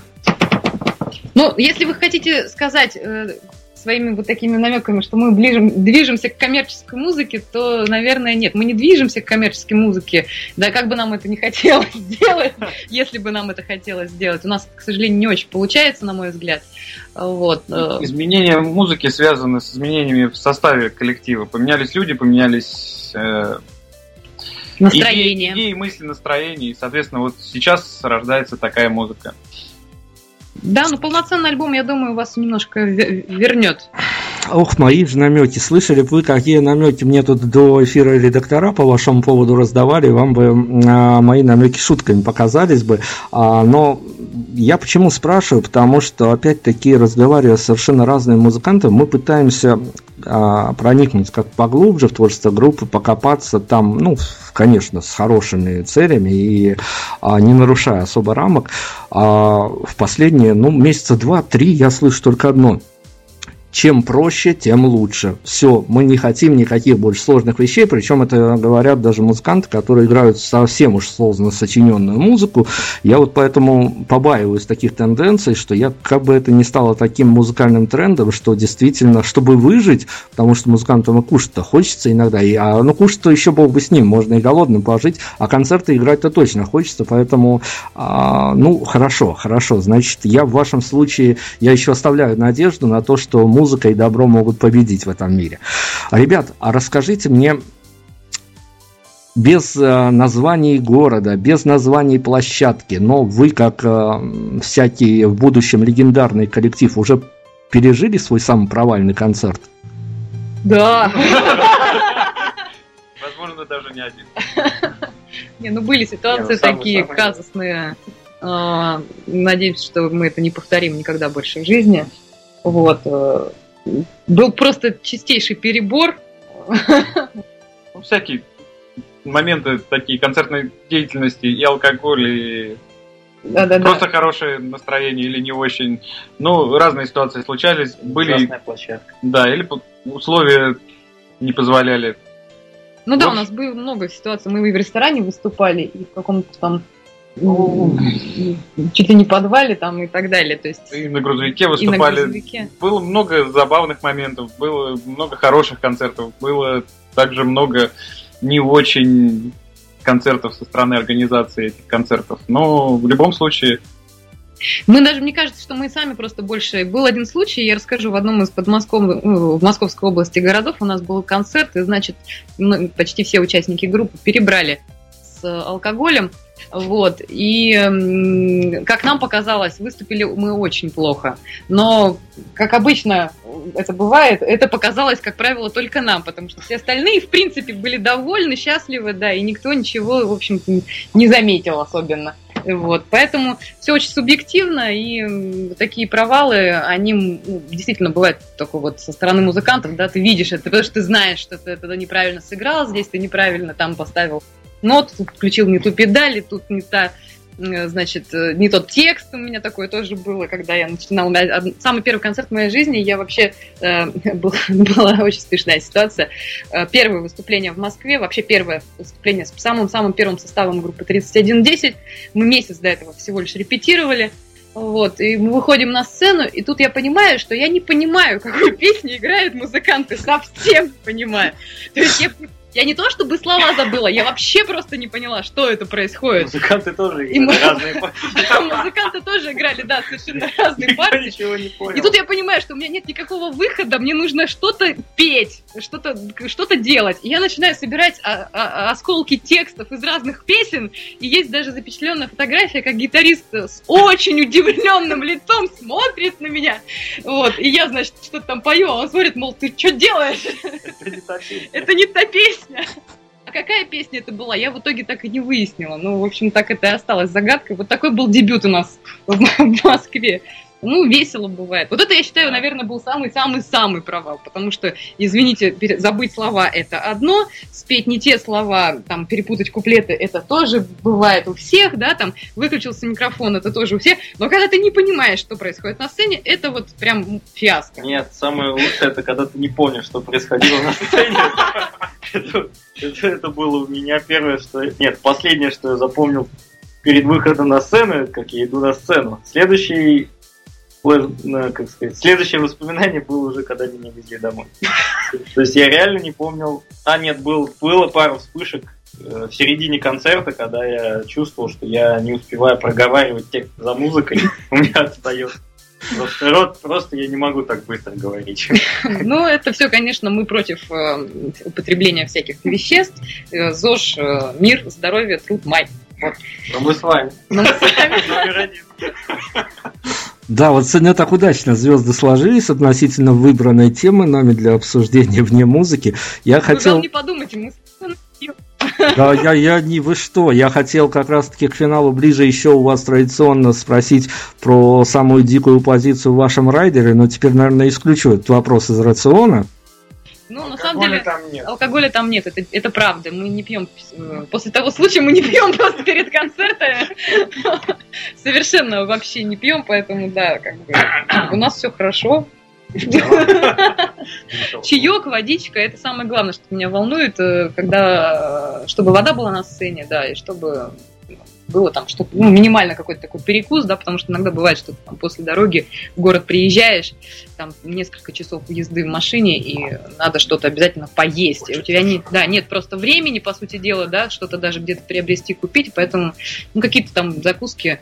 Ну, если вы хотите сказать э, своими вот такими намеками, что мы ближем, движемся к коммерческой музыке, то, наверное, нет. Мы не движемся к коммерческой музыке. Да как бы нам это не хотелось сделать, если бы нам это хотелось сделать. У нас, к сожалению, не очень получается, на мой взгляд. Вот. э, Изменения музыки связаны с изменениями в составе коллектива. Поменялись люди, поменялись э, Настроение. Идеи, идеи, мысли, настроения. И, соответственно, вот сейчас рождается такая музыка. Да, ну полноценный альбом, я думаю, вас немножко ве- вернет. Ох, мои же намеки. Слышали бы вы, какие намеки мне тут до эфира редактора по вашему поводу раздавали, вам бы а, мои намеки шутками показались бы. А, но я почему спрашиваю? Потому что, опять-таки, разговаривая с совершенно разными музыкантами, мы пытаемся а, проникнуть как поглубже в творчество группы, покопаться там, ну, конечно, с хорошими целями и а, не нарушая особо рамок. А, в последние, ну, месяца два-три я слышу только одно – чем проще, тем лучше. Все, мы не хотим никаких больше сложных вещей, причем это говорят даже музыканты, которые играют совсем уж сложно сочиненную музыку. Я вот поэтому побаиваюсь таких тенденций, что я как бы это не стало таким музыкальным трендом, что действительно, чтобы выжить, потому что музыкантам и кушать-то хочется иногда, и, а, ну кушать-то еще бог бы с ним, можно и голодным пожить, а концерты играть-то точно хочется, поэтому, а, ну, хорошо, хорошо, значит, я в вашем случае, я еще оставляю надежду на то, что музыка и добро могут победить в этом мире. Ребят, а расскажите мне без э, названий города, без названий площадки, но вы, как э, всякий в будущем легендарный коллектив, уже пережили свой самый провальный концерт? Да. Возможно, даже не один. Не, ну были ситуации ну, такие казусные. А, Надеюсь, что мы это не повторим никогда больше в жизни. Вот. э, Был просто чистейший перебор. Ну, всякие моменты такие концертной деятельности и алкоголь, и Да-да-да. просто хорошее настроение или не очень. Ну, разные ситуации случались. Были, Ужасная площадка. да, или условия не позволяли. Ну да, у нас было много ситуаций. Мы и в ресторане выступали, и в каком-то там чуть ли не подвале там и так далее. То есть И на грузовике и на выступали. грузовике. Было много забавных моментов, было много хороших концертов, было также много не очень концертов со стороны организации этих концертов. Но в любом случае, Мы даже, мне кажется, что мы сами просто больше... Был один случай, я расскажу, в одном из подмосков... ну, в Московской области городов у нас был концерт, и, значит, почти все участники группы перебрали с алкоголем, вот, и, как нам показалось, выступили мы очень плохо, но, как обычно это бывает, это показалось, как правило, только нам, потому что все остальные, в принципе, были довольны, счастливы, да, и никто ничего, в общем-то, не заметил особенно. Вот, поэтому все очень субъективно, и такие провалы, они ну, действительно бывают только вот со стороны музыкантов, да, ты видишь это, потому что ты знаешь, что ты это неправильно сыграл, здесь ты неправильно там поставил нот, включил не ту педаль, и тут не та э, значит, э, не тот текст у меня такое тоже было, когда я начинала. Од- Самый первый концерт в моей жизни, я вообще... э, был- была очень смешная ситуация. Э, Первое выступление в Москве, вообще первое выступление с самым-самым первым составом группы 3110. Мы месяц до этого всего лишь репетировали. Вот, и мы выходим на сцену, и тут я понимаю, что я не понимаю, какую песню играют музыканты, совсем не понимаю. То есть я, я не то чтобы слова забыла, я вообще просто не поняла, что это происходит. Музыканты тоже И мы- играли разные партии. Музыканты тоже играли, да, совершенно разные партии. ничего не понял. И тут я понимаю, что у меня нет никакого выхода, мне нужно что-то петь, что-то что делать. И я начинаю собирать а- а- осколки текстов из разных песен, и есть даже запечатленная фотография, как гитарист с очень удивленным лицом смотрит на меня. Вот, и я, значит, что-то там пою, а он смотрит, мол, ты что делаешь? Это не та песня. Это не та песня. А какая песня это была, я в итоге так и не выяснила. Ну, в общем, так это и осталось загадкой. Вот такой был дебют у нас в Москве. Ну, весело бывает. Вот это, я считаю, наверное, был самый-самый-самый провал, потому что, извините, забыть слова – это одно, спеть не те слова, там, перепутать куплеты – это тоже бывает у всех, да, там, выключился микрофон – это тоже у всех, но когда ты не понимаешь, что происходит на сцене, это вот прям фиаско. Нет, самое лучшее – это когда ты не помнишь, что происходило на сцене. Это было у меня первое, что... Нет, последнее, что я запомнил перед выходом на сцену, как я иду на сцену. Следующий как сказать, следующее воспоминание было уже, когда меня везли домой. То есть я реально не помнил... А, нет, был, было пару вспышек э, в середине концерта, когда я чувствовал, что я не успеваю проговаривать текст за музыкой, у меня отстает. Просто рот, просто я не могу так быстро говорить. Ну, это все, конечно, мы против э, употребления всяких веществ. Э, ЗОЖ, мир, здоровье, труд, май. Вот. Но мы с вами. Но мы с вами. Да, вот сегодня так удачно звезды сложились относительно выбранной темы нами для обсуждения вне музыки. Я вы хотел... не подумайте, мы да, я, я не вы что, я хотел как раз-таки к финалу ближе еще у вас традиционно спросить про самую дикую позицию в вашем райдере, но теперь, наверное, исключу этот вопрос из рациона. Ну, алкоголя на самом деле, там нет. алкоголя там нет, это, это правда. Мы не пьем, э, после того случая мы не пьем просто перед концертами. Совершенно вообще не пьем, поэтому, да, как бы, у нас все хорошо. Чаек, водичка, это самое главное, что меня волнует, э, когда, э, чтобы вода была на сцене, да, и чтобы было там что-то, ну, минимально какой-то такой перекус, да, потому что иногда бывает, что ты там после дороги в город приезжаешь, там несколько часов езды в машине, и надо что-то обязательно поесть. И у тебя нет, да, нет просто времени, по сути дела, да, что-то даже где-то приобрести, купить, поэтому, ну, какие-то там закуски,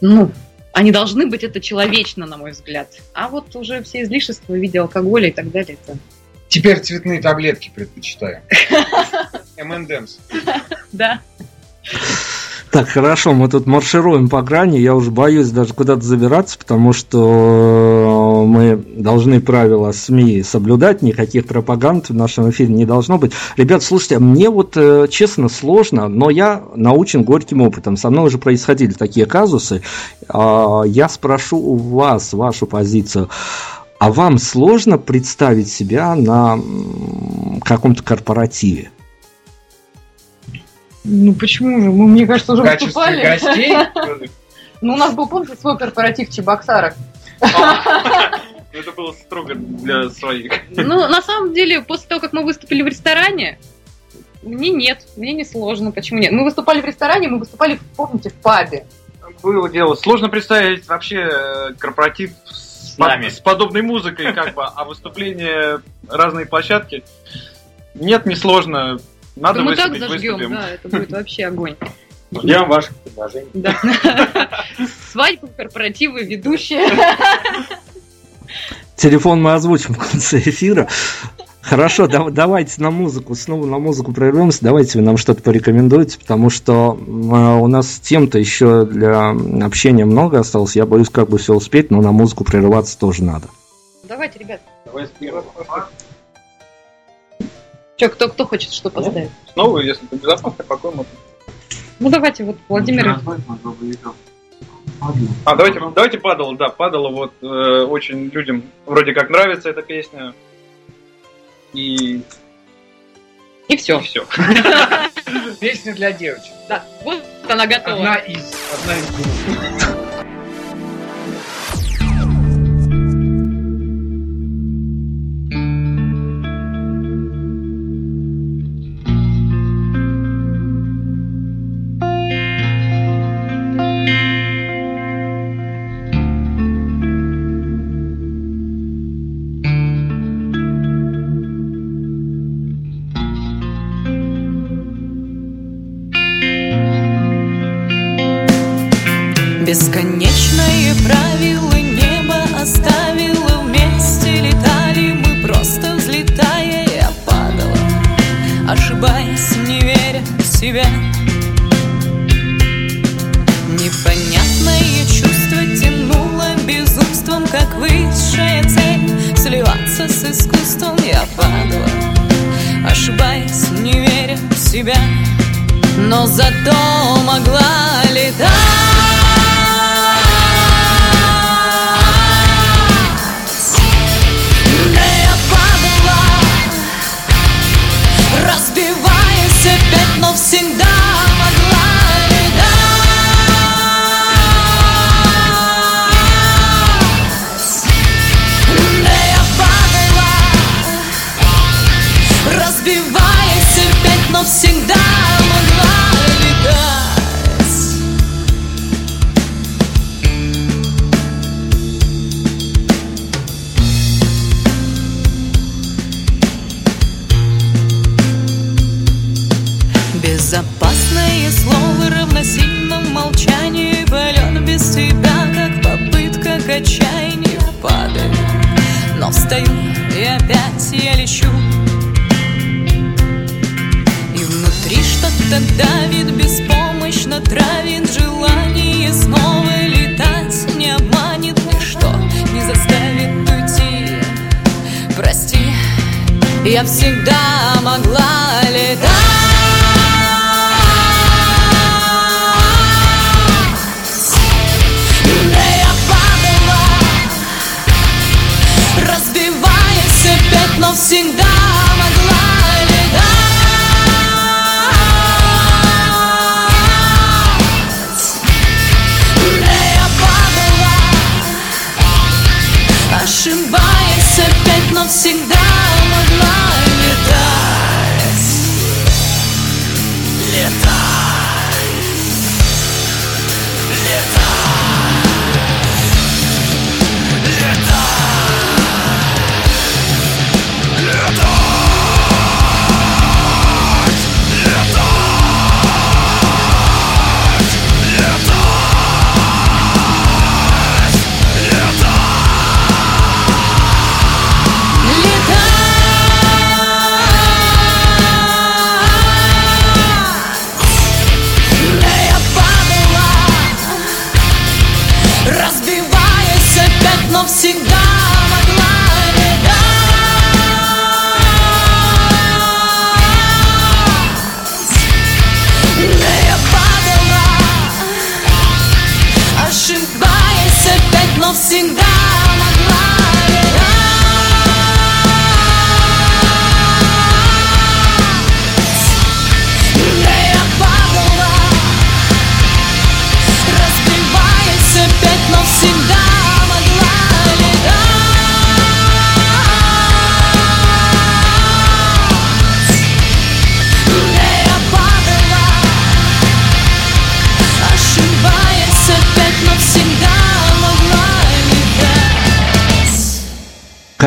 ну, они должны быть это человечно, на мой взгляд. А вот уже все излишества в виде алкоголя и так далее, это Теперь цветные таблетки предпочитаю. МНДМС. Да. Так, хорошо, мы тут маршируем по грани, я уже боюсь даже куда-то забираться, потому что мы должны правила СМИ соблюдать, никаких пропаганд в нашем эфире не должно быть. Ребят, слушайте, мне вот э, честно сложно, но я научен горьким опытом, со мной уже происходили такие казусы, а, я спрошу у вас вашу позицию. А вам сложно представить себя на каком-то корпоративе? Ну почему же? Мы, мне кажется, уже В качестве выступали. гостей? Ну, у нас был, помните, свой корпоратив в Чебоксарах. Это было строго для своих. Ну, на самом деле, после того, как мы выступили в ресторане, мне нет, мне не сложно. Почему нет? Мы выступали в ресторане, мы выступали, помните, в пабе. Было дело. Сложно представить вообще э, корпоратив с, с подобной музыкой, как бы, а выступление разные площадки. Нет, не сложно. Надо да мы так зажгем, выступим. да, это будет вообще огонь. Ждем ваших предложений. Да. Свадьбы, корпоративы, ведущие. Телефон мы озвучим в конце эфира. Хорошо, да, давайте на музыку, снова на музыку прервемся, давайте вы нам что-то порекомендуете, потому что э, у нас тем-то еще для общения много осталось, я боюсь как бы все успеть, но на музыку прерываться тоже надо. Давайте, ребят. Давай с первого. Че, кто, кто хочет что поставить? Снова, если это безопасно, какой мы? Ну давайте вот Владимир. А давайте, давайте падало, да, падало вот э, очень людям вроде как нравится эта песня. И и все. И все. Песня для девочек. Да, вот она готова. Одна из, одна из но встаю, и опять я лечу. И внутри что-то давит, беспомощно травит Желание снова летать Не обманет. Ничто, не заставит уйти? Прости, я всегда могла летать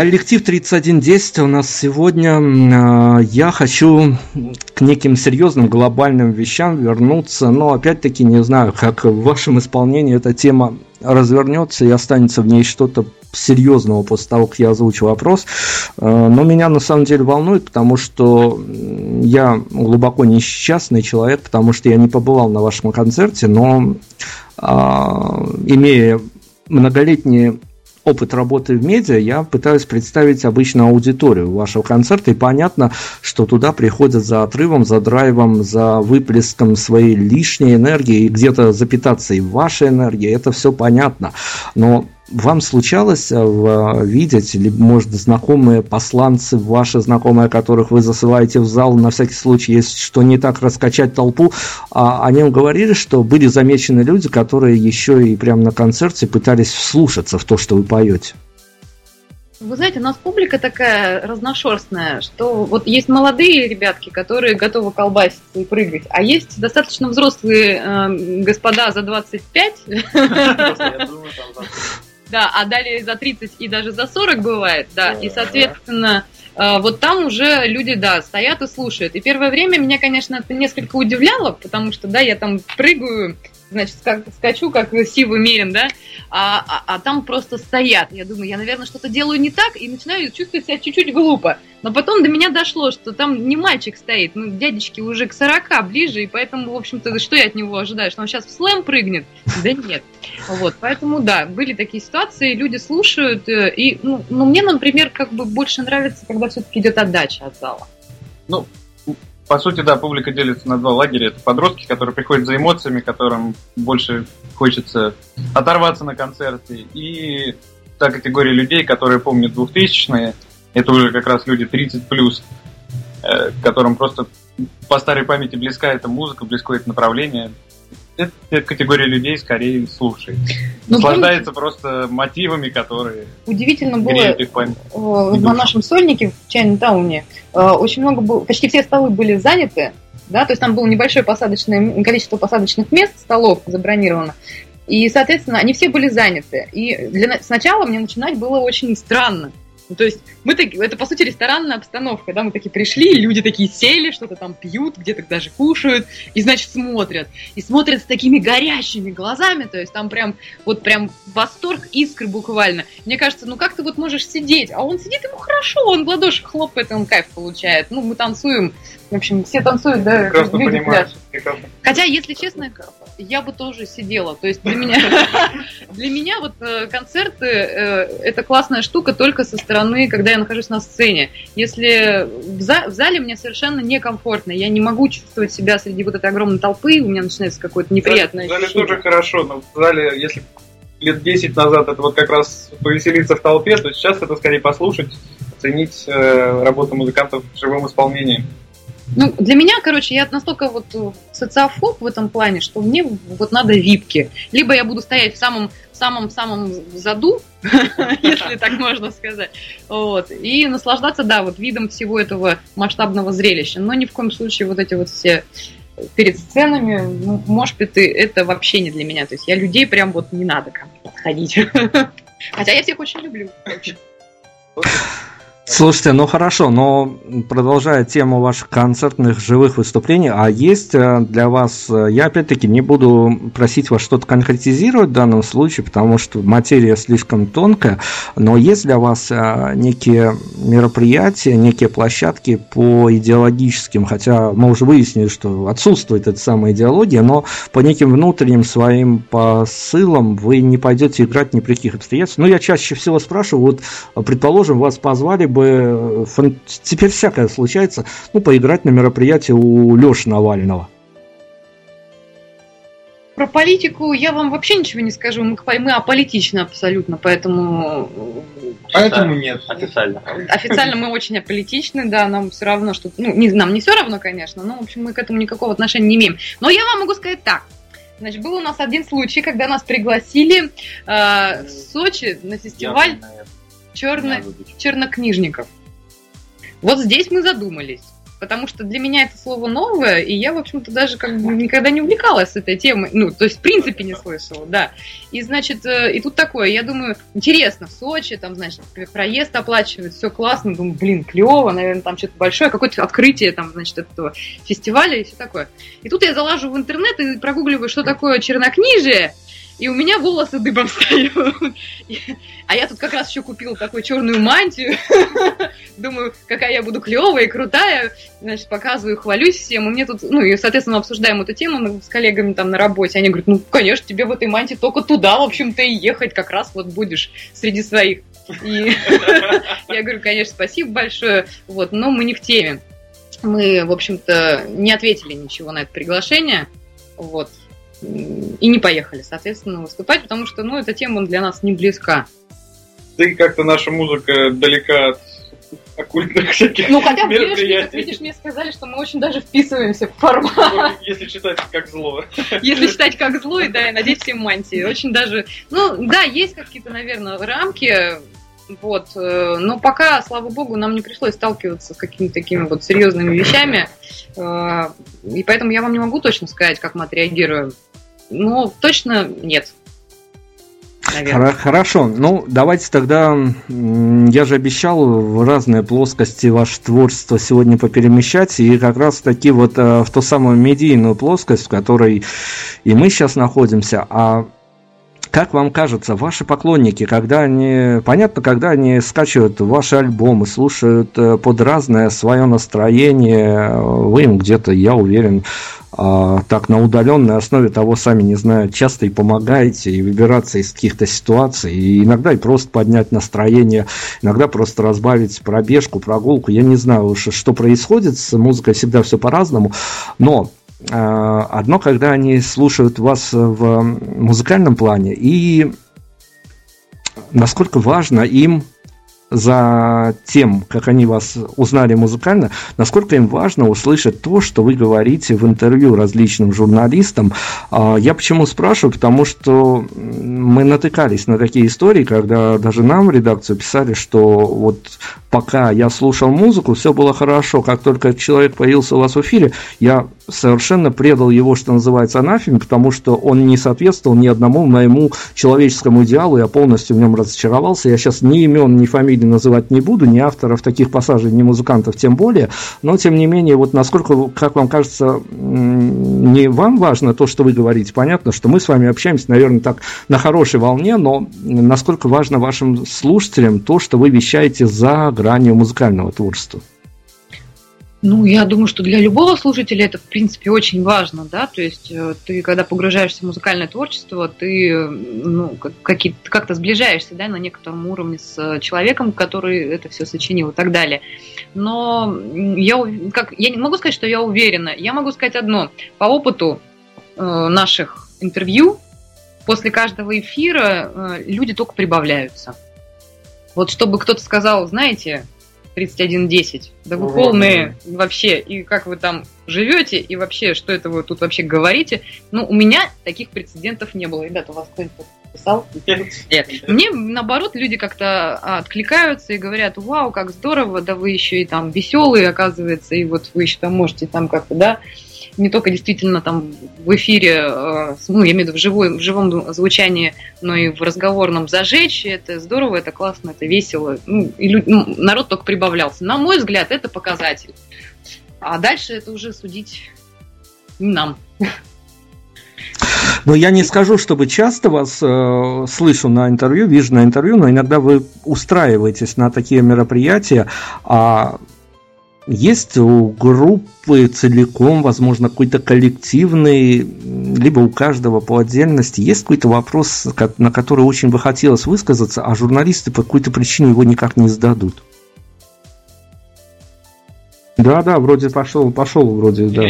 Коллектив 3110 у нас сегодня. Э, Я хочу к неким серьезным глобальным вещам вернуться, но опять-таки не знаю, как в вашем исполнении эта тема развернется и останется в ней что-то серьезного после того, как я озвучу вопрос. Э, Но меня на самом деле волнует, потому что я глубоко несчастный человек, потому что я не побывал на вашем концерте, но а, имея многолетние опыт работы в медиа, я пытаюсь представить обычно аудиторию вашего концерта, и понятно, что туда приходят за отрывом, за драйвом, за выплеском своей лишней энергии, и где-то запитаться и вашей энергией, это все понятно. Но вам случалось э, в- видеть, или, может, знакомые посланцы, ваши знакомые, которых вы засылаете в зал, на всякий случай, если что не так, раскачать толпу, а они вам говорили, что были замечены люди, которые еще и прямо на концерте пытались вслушаться в то, что вы поете? Вы знаете, у нас публика такая разношерстная, что вот есть молодые ребятки, которые готовы колбаситься и прыгать, а есть достаточно взрослые э, господа за 25, да, а далее за 30 и даже за 40 бывает, да, и, соответственно, э, вот там уже люди, да, стоят и слушают. И первое время меня, конечно, это несколько удивляло, потому что, да, я там прыгаю, значит, ска- скачу, как сивый мерин, да, а, а- а там просто стоят. Я думаю, я, наверное, что-то делаю не так, и начинаю чувствовать себя чуть-чуть глупо. Но потом до меня дошло, что там не мальчик стоит, ну, дядечки уже к 40 ближе, и поэтому, в общем-то, что я от него ожидаю, что он сейчас в слэм прыгнет? Да нет. Вот, поэтому, да, были такие ситуации, люди слушают, э, и, ну, ну, мне, например, как бы больше нравится, когда все-таки идет отдача от зала. По сути, да, публика делится на два лагеря. Это подростки, которые приходят за эмоциями, которым больше хочется оторваться на концерте. И та категория людей, которые помнят 2000-е, это уже как раз люди 30 плюс, э, которым просто по старой памяти близка эта музыка, близко это направление. Эта категория людей скорее слушает. Ну, Наслаждается помните, просто мотивами, которые Удивительно было их память, э, на нашем сольнике в Чайнтауне э, очень много было, почти все столы были заняты, да, то есть там было небольшое посадочное количество посадочных мест, столов забронировано. И, соответственно, они все были заняты. И для, сначала мне начинать было очень странно. Ну, то есть мы так, это по сути ресторанная обстановка, да, мы такие пришли, люди такие сели, что-то там пьют, где-то даже кушают, и значит смотрят, и смотрят с такими горящими глазами, то есть там прям вот прям восторг искры буквально. Мне кажется, ну как ты вот можешь сидеть, а он сидит ему хорошо, он в ладоши хлопает, он кайф получает. Ну мы танцуем, в общем, все танцуют, да, Прекрасно люди пляж. Хотя, если честно, я бы тоже сидела. То есть для меня, для меня вот э, концерты э, это классная штука только со стороны, когда я нахожусь на сцене. Если в, за, в зале мне совершенно некомфортно, я не могу чувствовать себя среди вот этой огромной толпы, у меня начинается какое-то неприятное В зале тоже хорошо, но в зале, если лет 10 назад это вот как раз повеселиться в толпе, то сейчас это скорее послушать, оценить э, работу музыкантов в живом исполнении. Ну, для меня, короче, я настолько вот э, социофоб в этом плане, что мне вот надо випки. Либо я буду стоять в самом самом самом заду, если так можно сказать, вот, и наслаждаться, да, вот видом всего этого масштабного зрелища. Но ни в коем случае вот эти вот все перед сценами, ну, может быть, это вообще не для меня. То есть я людей прям вот не надо ко мне подходить. Хотя я всех очень люблю. Слушайте, ну хорошо, но продолжая тему ваших концертных живых выступлений, а есть э, для вас, э, я опять-таки не буду просить вас что-то конкретизировать в данном случае, потому что материя слишком тонкая, но есть для вас э, некие мероприятия, некие площадки по идеологическим, хотя мы уже выяснили, что отсутствует эта самая идеология, но по неким внутренним своим посылам вы не пойдете играть ни при каких обстоятельствах. Ну, я чаще всего спрашиваю, вот, предположим, вас позвали бы, теперь всякое случается, ну, поиграть на мероприятии у Леши Навального. Про политику я вам вообще ничего не скажу. Мы, мы аполитичны абсолютно, поэтому... Поэтому нет. Официально. Официально мы очень аполитичны, да, нам все равно, что... Ну, не, нам не все равно, конечно, но, в общем, мы к этому никакого отношения не имеем. Но я вам могу сказать так. Значит, был у нас один случай, когда нас пригласили э, в Сочи на фестиваль черно, чернокнижников. Вот здесь мы задумались. Потому что для меня это слово новое, и я, в общем-то, даже как бы никогда не увлекалась этой темой. Ну, то есть, в принципе, не слышала, да. И, значит, э, и тут такое, я думаю, интересно, в Сочи, там, значит, проезд оплачивают, все классно. Думаю, блин, клево, наверное, там что-то большое, какое-то открытие, там, значит, этого фестиваля и все такое. И тут я залажу в интернет и прогугливаю, что такое чернокнижие, и у меня волосы дыбом встают. А я тут как раз еще купила такую черную мантию. Думаю, какая я буду клевая и крутая. Значит, показываю, хвалюсь всем. И мне тут, ну, и, соответственно, обсуждаем эту тему с коллегами там на работе. Они говорят, ну, конечно, тебе в этой мантии только туда, в общем-то, и ехать. Как раз вот будешь среди своих. И я говорю, конечно, спасибо большое. Вот, но мы не в теме. Мы, в общем-то, не ответили ничего на это приглашение. Вот и не поехали, соответственно, выступать, потому что, ну, эта тема для нас не близка. Да и как-то наша музыка далека от оккультных всяких Ну, хотя, видишь, видишь, мне сказали, что мы очень даже вписываемся в формат. Ну, если читать как зло. Если читать как зло, и да, и надеть все мантии. Очень даже... Ну, да, есть какие-то, наверное, рамки, вот. Э, но пока, слава богу, нам не пришлось сталкиваться с какими-то такими вот серьезными вещами. Э, и поэтому я вам не могу точно сказать, как мы отреагируем. Ну, точно нет. Наверное. Хорошо, ну давайте тогда, я же обещал в разные плоскости ваше творчество сегодня поперемещать, и как раз таки вот э, в ту самую медийную плоскость, в которой и мы сейчас находимся, а как вам кажется, ваши поклонники, когда они, понятно, когда они скачивают ваши альбомы, слушают э, под разное свое настроение, вы им где-то, я уверен, так на удаленной основе того сами не знаю, часто и помогаете, и выбираться из каких-то ситуаций, и иногда и просто поднять настроение, иногда просто разбавить пробежку, прогулку, я не знаю что происходит, с музыкой всегда все по-разному, но а, одно, когда они слушают вас в музыкальном плане, и насколько важно им за тем, как они вас узнали музыкально, насколько им важно услышать то, что вы говорите в интервью различным журналистам. А, я почему спрашиваю? Потому что мы натыкались на такие истории, когда даже нам в редакцию писали, что вот пока я слушал музыку, все было хорошо. Как только человек появился у вас в эфире, я совершенно предал его, что называется, анафеме, потому что он не соответствовал ни одному моему человеческому идеалу, я полностью в нем разочаровался. Я сейчас ни имен, ни фамилий называть не буду, ни авторов таких пассажей, ни музыкантов тем более, но тем не менее, вот насколько, как вам кажется, не вам важно то, что вы говорите, понятно, что мы с вами общаемся, наверное, так на хорошей волне, но насколько важно вашим слушателям то, что вы вещаете за гранью музыкального творчества? Ну, я думаю, что для любого слушателя это, в принципе, очень важно, да, то есть э, ты, когда погружаешься в музыкальное творчество, ты, ну, как-то сближаешься, да, на некотором уровне с человеком, который это все сочинил и так далее. Но я, как, я не могу сказать, что я уверена, я могу сказать одно, по опыту э, наших интервью, после каждого эфира э, люди только прибавляются. Вот чтобы кто-то сказал, знаете, 3110. Да вы полные вообще, и как вы там живете, и вообще, что это вы тут вообще говорите. Ну, у меня таких прецедентов не было. Ребята, у вас кто-нибудь писал? Нет. Мне, наоборот, люди как-то откликаются и говорят, вау, как здорово, да вы еще и там веселые, оказывается, и вот вы еще там можете там как-то, да, не только действительно там в эфире, э, ну, я имею в виду в, живой, в живом звучании, но и в разговорном зажечь. Это здорово, это классно, это весело. Ну, и люд, ну, народ только прибавлялся. На мой взгляд, это показатель. А дальше это уже судить нам. Но я не скажу, чтобы часто вас э, слышу на интервью, вижу на интервью, но иногда вы устраиваетесь на такие мероприятия, а есть у группы целиком, возможно, какой-то коллективный, либо у каждого по отдельности, есть какой-то вопрос, на который очень бы хотелось высказаться, а журналисты по какой-то причине его никак не сдадут. Да, да, вроде пошел, пошел вроде, да.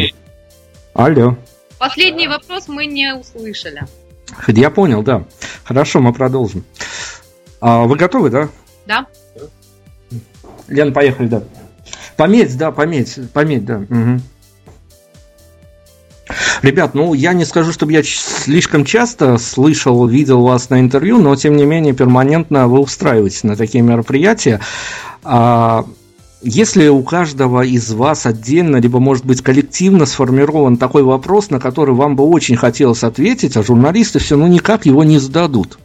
Алло. Последний вопрос мы не услышали. Я понял, да. Хорошо, мы продолжим. А, вы готовы, да? Да. Лен, поехали, да. Пометь, да, пометь, пометь, да. Угу. Ребят, ну я не скажу, чтобы я слишком часто слышал, видел вас на интервью, но тем не менее перманентно вы устраиваетесь на такие мероприятия. А если у каждого из вас отдельно, либо, может быть, коллективно сформирован такой вопрос, на который вам бы очень хотелось ответить, а журналисты все ну никак его не сдадут?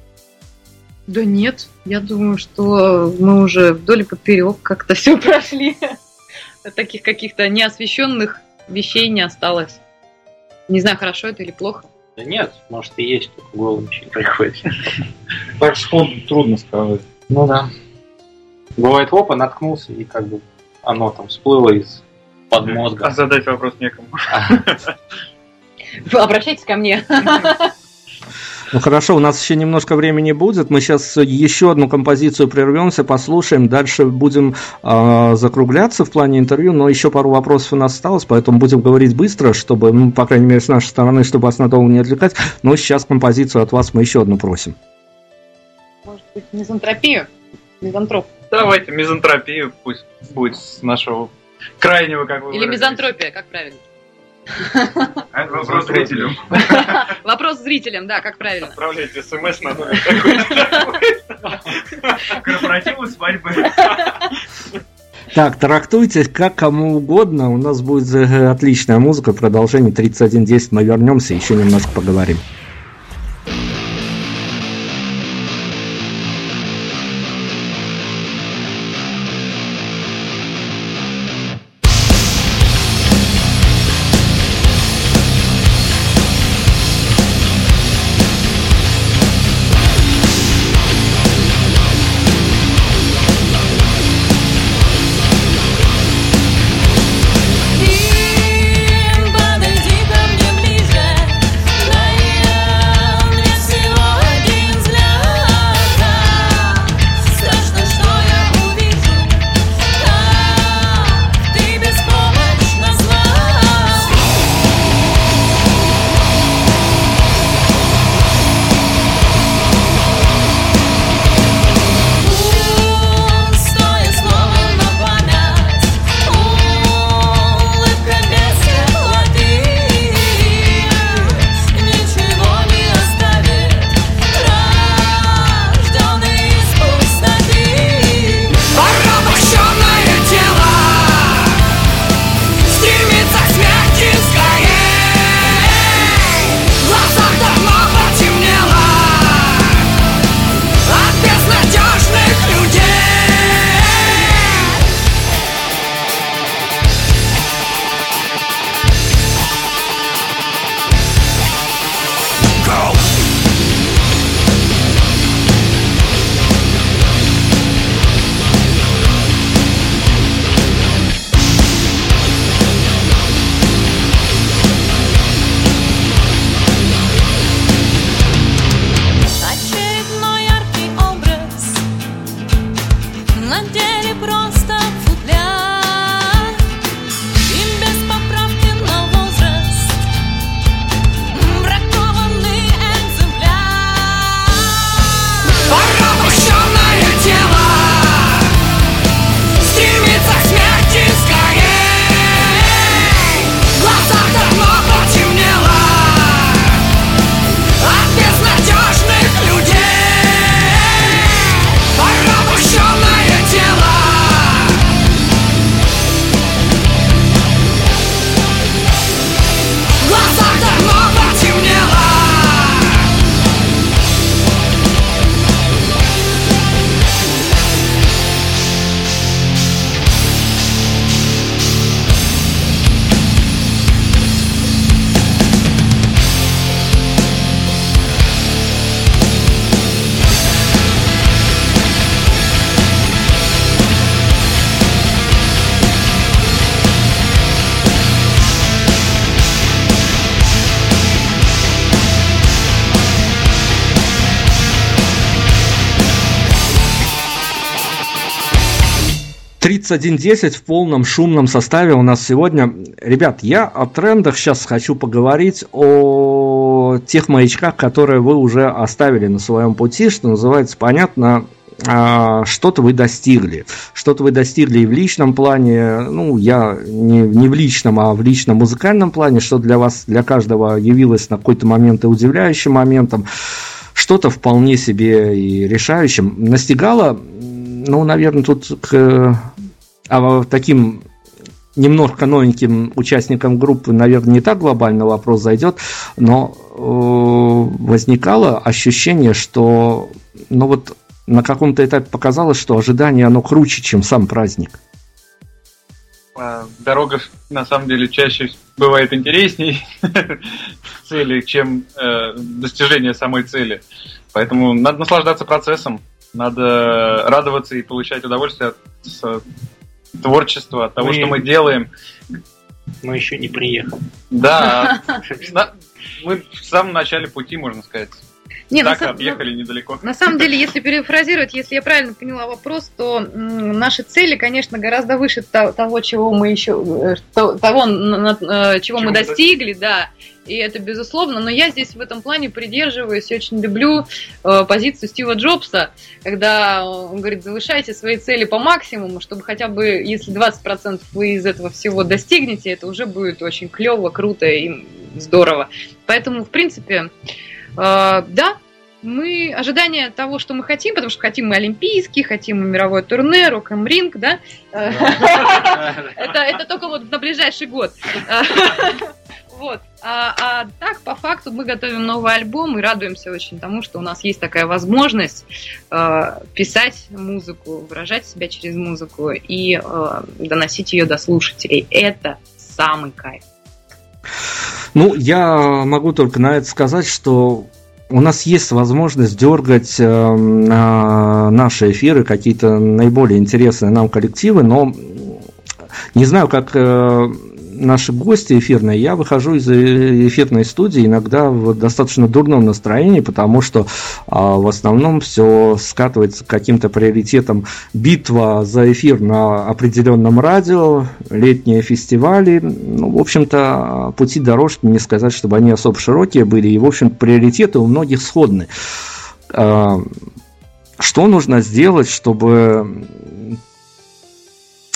Да нет, я думаю, что мы уже вдоль и поперек как-то все прошли таких каких-то неосвещенных вещей не осталось. Не знаю, хорошо это или плохо. Да нет, может и есть, только голову ничего не приходит. Так сходу трудно сказать. Ну да. Бывает, опа, наткнулся, и как бы оно там всплыло из под мозга. А задать вопрос некому. Обращайтесь ко мне. Ну хорошо, у нас еще немножко времени будет. Мы сейчас еще одну композицию прервемся, послушаем. Дальше будем э, закругляться в плане интервью, но еще пару вопросов у нас осталось, поэтому будем говорить быстро, чтобы, ну, по крайней мере, с нашей стороны, чтобы вас надолго не отвлекать. Но сейчас композицию от вас мы еще одну просим. Может быть, мизантропию? Мизантроп. Давайте мизантропию, пусть будет с нашего крайнего, как вы Или мизантропия, как правильно? Вопрос зрителям. Вопрос зрителям, да, как правильно. Отправляйте смс на номер такой. Корпоративы свадьбы. Так, трактуйте как кому угодно. У нас будет э, отличная музыка. Продолжение 31.10. Мы вернемся, еще немножко поговорим. 3110 в полном шумном составе у нас сегодня. Ребят, я о трендах сейчас хочу поговорить о тех маячках, которые вы уже оставили на своем пути, что называется, понятно, а, что-то вы достигли. Что-то вы достигли и в личном плане, ну, я не, не в личном, а в личном музыкальном плане, что для вас, для каждого явилось на какой-то момент и удивляющим моментом, что-то вполне себе и решающим. Настигало, ну, наверное, тут к а, таким немножко новеньким участникам группы, наверное, не так глобально вопрос зайдет, но э, возникало ощущение, что ну вот на каком-то этапе показалось, что ожидание оно круче, чем сам праздник. А, дорога, на самом деле, чаще бывает интересней цели, чем э, достижение самой цели. Поэтому надо наслаждаться процессом, надо радоваться и получать удовольствие от творчества, от того, мы... что мы делаем. Мы еще не приехали. Да, мы в самом начале пути, можно сказать. Не, так на, объехали недалеко. На самом деле, если перефразировать, если я правильно поняла вопрос, то наши цели, конечно, гораздо выше того, чего мы еще, э, того, на, чего, чего мы достигли, да. И это безусловно, но я здесь в этом плане придерживаюсь и очень люблю э, позицию Стива Джобса, когда он говорит, завышайте свои цели по максимуму, чтобы хотя бы, если 20% вы из этого всего достигнете, это уже будет очень клево, круто и здорово. Поэтому, в принципе, да, мы ожидания того, что мы хотим, потому что хотим мы олимпийский, хотим мы мировое турне, рок ринг, да? Это, это только вот на ближайший год. Вот. А, а так, по факту, мы готовим новый альбом и радуемся очень тому, что у нас есть такая возможность э, писать музыку, выражать себя через музыку и э, доносить ее до слушателей. Это самый кайф. Ну, я могу только на это сказать, что у нас есть возможность дергать э, наши эфиры, какие-то наиболее интересные нам коллективы, но не знаю, как э, наши гости эфирные, я выхожу из эфирной студии иногда в достаточно дурном настроении, потому что а, в основном все скатывается к каким-то приоритетам. Битва за эфир на определенном радио, летние фестивали. Ну, в общем-то, пути дорожки, не сказать, чтобы они особо широкие были, и, в общем, приоритеты у многих сходны. А, что нужно сделать, чтобы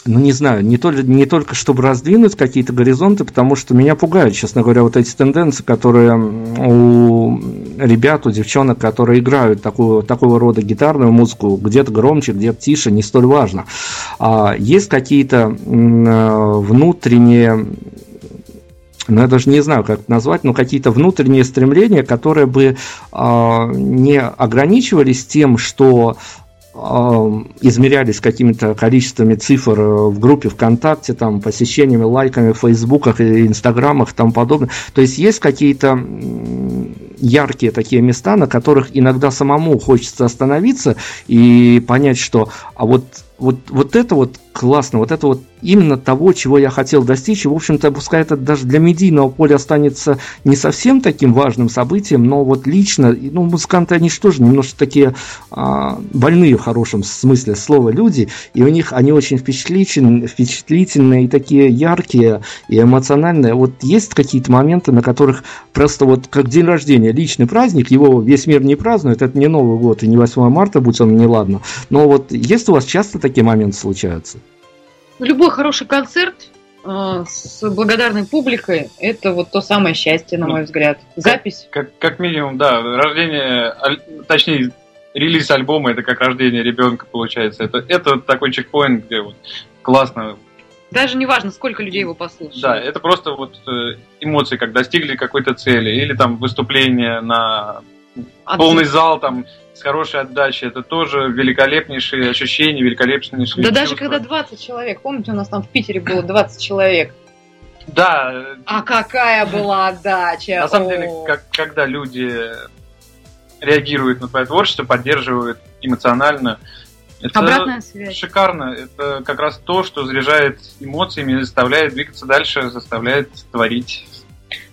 ну не знаю, не, то, не только чтобы раздвинуть какие-то горизонты, потому что меня пугают, честно говоря, вот эти тенденции, которые у ребят, у девчонок, которые играют такую, такого рода гитарную музыку, где-то громче, где-то тише, не столь важно. А есть какие-то внутренние ну, я даже не знаю, как это назвать, но какие-то внутренние стремления, которые бы э, не ограничивались тем, что измерялись какими-то количествами цифр э, в группе ВКонтакте, там, посещениями, лайками в Фейсбуках и Инстаграмах и тому подобное. То есть есть какие-то яркие такие места, на которых иногда самому хочется остановиться и понять, что а вот, вот, вот это вот классно, вот это вот именно того, чего я хотел достичь. И, в общем-то, пускай это даже для медийного поля останется не совсем таким важным событием, но вот лично, ну, музыканты, они же тоже немножко такие а, больные в хорошем смысле слова люди, и у них они очень впечатлительные, впечатлительные и такие яркие и эмоциональные. Вот есть какие-то моменты, на которых просто вот как день рождения, личный праздник, его весь мир не празднует, это не Новый год и не 8 марта, будь он не ладно. Но вот есть у вас часто такие моменты случаются? любой хороший концерт э, с благодарной публикой – это вот то самое счастье, на ну, мой взгляд. Запись. Как, как, как минимум, да. Рождение, точнее, релиз альбома – это как рождение ребенка, получается. Это, это такой чекпоинт, где вот классно даже не важно, сколько людей его послушают. Да, это просто вот э, эмоции, как достигли какой-то цели, или там выступление на От... полный зал, там с хорошей отдачей. Это тоже великолепнейшие ощущения, великолепнейшие Да чувства. даже когда 20 человек, помните, у нас там в Питере было 20 человек. Да. А какая была отдача? На самом деле, как, когда люди реагируют на твое творчество, поддерживают эмоционально, это Обратная связь. шикарно. Это как раз то, что заряжает эмоциями, заставляет двигаться дальше, заставляет творить.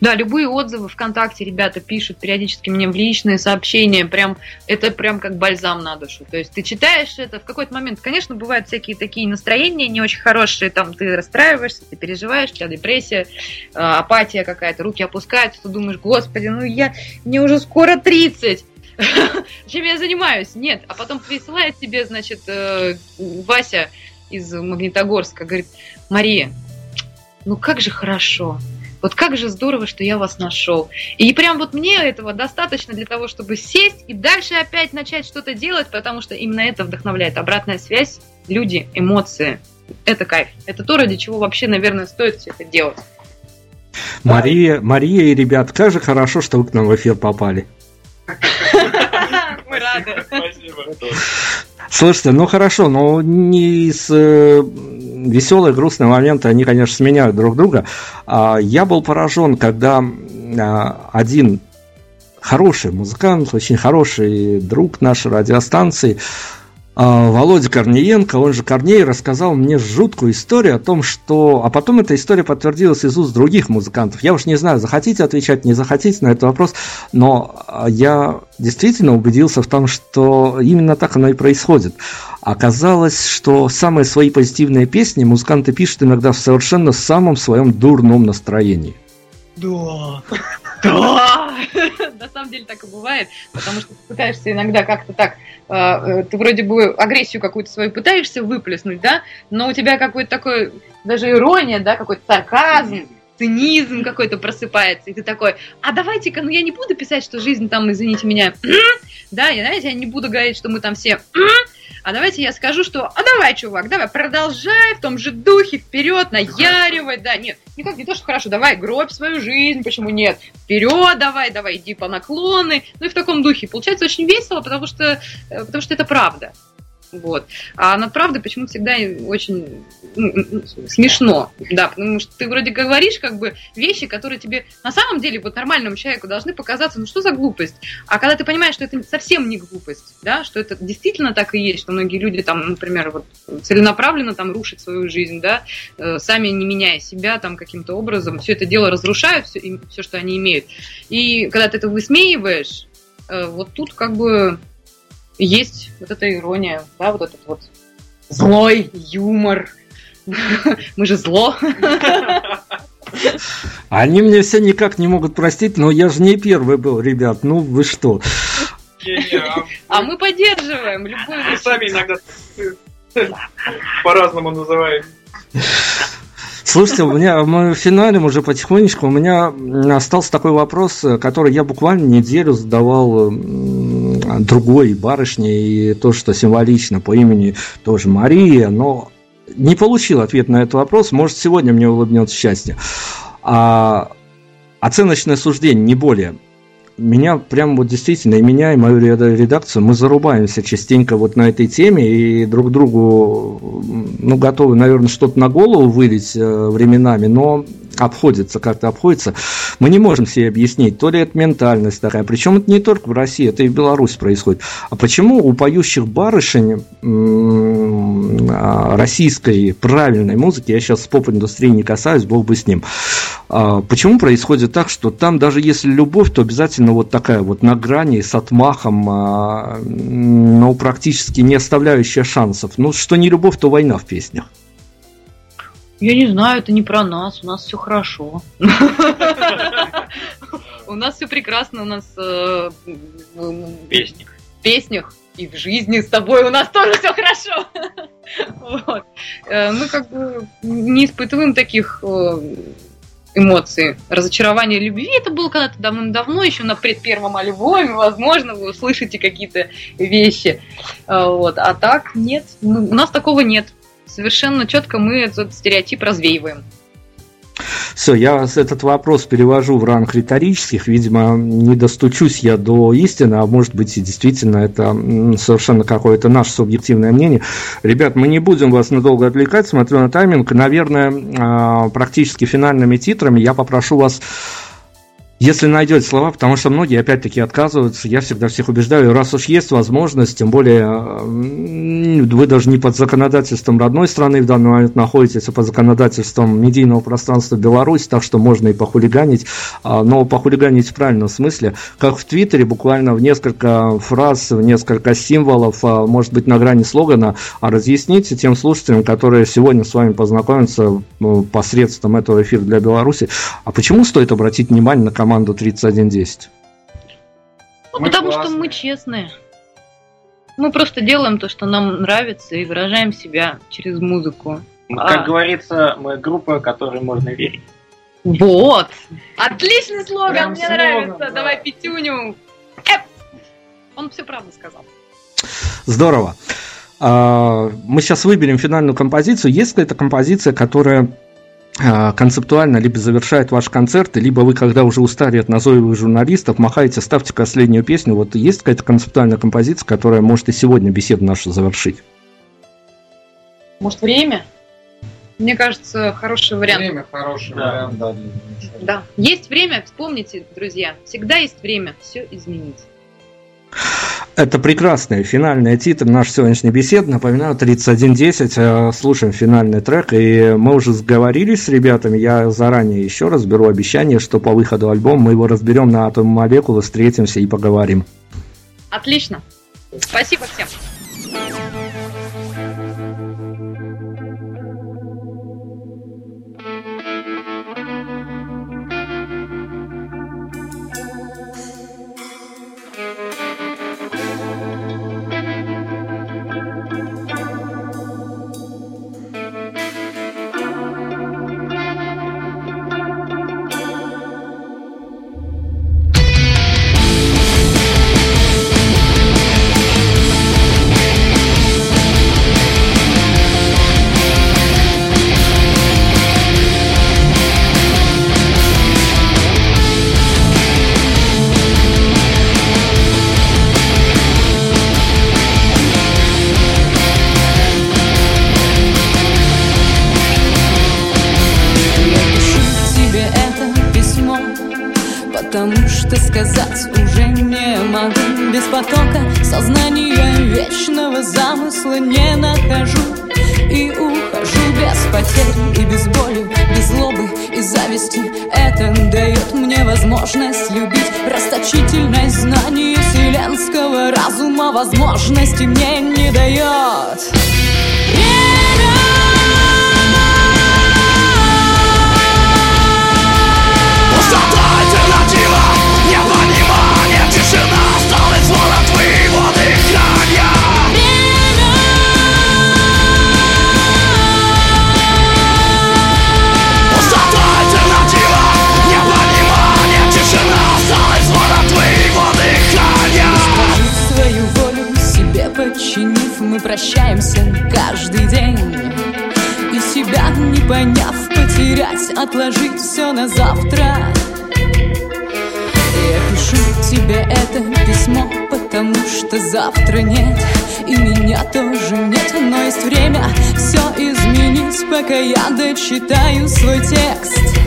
Да, любые отзывы ВКонтакте ребята пишут периодически мне в личные сообщения, прям это прям как бальзам на душу. То есть ты читаешь это в какой-то момент, конечно, бывают всякие такие настроения не очень хорошие, там ты расстраиваешься, ты переживаешь, у тебя депрессия, э, апатия какая-то, руки опускаются, ты думаешь, господи, ну я, мне уже скоро 30, чем я занимаюсь? Нет, а потом присылает тебе, значит, э, Вася из Магнитогорска, говорит, Мария, ну как же хорошо, вот как же здорово, что я вас нашел. И прям вот мне этого достаточно для того, чтобы сесть и дальше опять начать что-то делать, потому что именно это вдохновляет. Обратная связь, люди, эмоции. Это кайф. Это то, ради чего вообще, наверное, стоит все это делать. Мария, Мария и ребят, как же хорошо, что вы к нам в эфир попали. Мы рады. Спасибо. Слушайте, ну хорошо, но не из э, веселые, грустные моменты, они, конечно, сменяют друг друга. А, я был поражен, когда а, один хороший музыкант, очень хороший друг нашей радиостанции, Володя Корниенко, он же Корней, рассказал мне жуткую историю о том, что... А потом эта история подтвердилась из уст других музыкантов. Я уж не знаю, захотите отвечать, не захотите на этот вопрос, но я действительно убедился в том, что именно так оно и происходит. Оказалось, что самые свои позитивные песни музыканты пишут иногда в совершенно самом своем дурном настроении. Да. Да! На самом деле так и бывает, потому что ты пытаешься иногда как-то так, э, э, ты вроде бы агрессию какую-то свою пытаешься выплеснуть, да, но у тебя какой-то такой, даже ирония, да, какой-то сарказм, цинизм какой-то просыпается, и ты такой, а давайте-ка, ну я не буду писать, что жизнь там, извините меня, да, я, знаете, я не буду говорить, что мы там все а давайте я скажу, что, а давай, чувак, давай, продолжай в том же духе, вперед, наяривай, да, нет, никак не то, что хорошо, давай, гробь свою жизнь, почему нет, вперед, давай, давай, иди по наклоны, ну и в таком духе. Получается очень весело, потому что, э, потому что это правда. Вот. А над правдой почему всегда очень ну, смешно, да, потому что ты вроде говоришь как бы вещи, которые тебе на самом деле вот нормальному человеку должны показаться, ну что за глупость, а когда ты понимаешь, что это совсем не глупость, да, что это действительно так и есть, что многие люди там, например, вот целенаправленно там рушат свою жизнь, да, э, сами не меняя себя там каким-то образом, все это дело разрушают, все, все, что они имеют, и когда ты это высмеиваешь, э, вот тут как бы есть вот эта ирония, да, вот этот вот злой юмор. Мы же зло. Они мне все никак не могут простить, но я же не первый был, ребят. Ну вы что? А мы поддерживаем любую. Мы сами иногда по-разному называем. Слушайте, у меня мы финалем уже потихонечку. У меня остался такой вопрос, который я буквально неделю задавал другой барышне, и то, что символично по имени тоже Мария, но не получил ответ на этот вопрос. Может, сегодня мне улыбнется счастье. А оценочное суждение, не более меня прям вот действительно, и меня, и мою редакцию, мы зарубаемся частенько вот на этой теме, и друг другу, ну, готовы, наверное, что-то на голову вылить э, временами, но обходится, как-то обходится. Мы не можем себе объяснить, то ли это ментальность такая, причем это не только в России, это и в Беларуси происходит. А почему у поющих барышень а, российской правильной музыки, я сейчас поп-индустрии не касаюсь, бог бы с ним, почему происходит так, что там даже если любовь, то обязательно вот такая вот на грани с отмахом, а, ну, практически не оставляющая шансов. Ну, что не любовь, то война в песнях. Я не знаю, это не про нас, у нас все хорошо. У нас все прекрасно, у нас э, в песнях и в жизни с тобой у нас тоже все хорошо. Вот. Э, мы как бы не испытываем таких э, эмоций. Разочарование любви это было когда-то давным-давно, еще на предпервом альбоме, возможно, вы услышите какие-то вещи. Вот. А так нет, ну, у нас такого нет совершенно четко мы этот стереотип развеиваем. Все, я этот вопрос перевожу в ранг риторических. Видимо, не достучусь я до истины, а может быть и действительно это совершенно какое-то наше субъективное мнение. Ребят, мы не будем вас надолго отвлекать, смотрю на тайминг. Наверное, а, практически финальными титрами я попрошу вас Если найдете слова, потому что многие опять-таки отказываются, я всегда всех убеждаю, раз уж есть возможность, тем более вы даже не под законодательством родной страны в данный момент находитесь, а под законодательством медийного пространства Беларуси, так что можно и похулиганить, а, но похулиганить в правильном смысле, как в Твиттере, буквально в несколько фраз, в несколько символов, а, может быть на грани слогана, а разъясните тем слушателям, которые сегодня с вами познакомятся посредством этого эфира для Беларуси, а почему стоит обратить внимание на команду 3110? Ну, потому классные. что мы честные. Мы просто делаем то, что нам нравится, и выражаем себя через музыку. Как а... говорится, мы группа, которой можно верить. Вот! Отличный слоган, Прям мне слоган, нравится. Да. Давай пятюню. Эп! Он все правду сказал. Здорово. А, мы сейчас выберем финальную композицию. Есть какая-то композиция, которая а, концептуально либо завершает ваш концерт, либо вы, когда уже устали от назойливых журналистов, махаете, ставьте последнюю песню. Вот есть какая-то концептуальная композиция, которая может и сегодня беседу нашу завершить? Может, время? Мне кажется, хороший вариант. Время хороший да. вариант, да. Да. Есть время, вспомните, друзья, всегда есть время все изменить. Это прекрасный финальный титр нашей сегодняшней беседы. Напоминаю, 3110. Э, слушаем финальный трек. И мы уже сговорились с ребятами. Я заранее еще раз беру обещание, что по выходу альбома мы его разберем на атом молекулы, встретимся и поговорим. Отлично. Спасибо всем. Возможности мне не дает потерять, отложить все на завтра. Я пишу тебе это письмо, потому что завтра нет И меня тоже нет, но есть время все изменить. Пока я дочитаю свой текст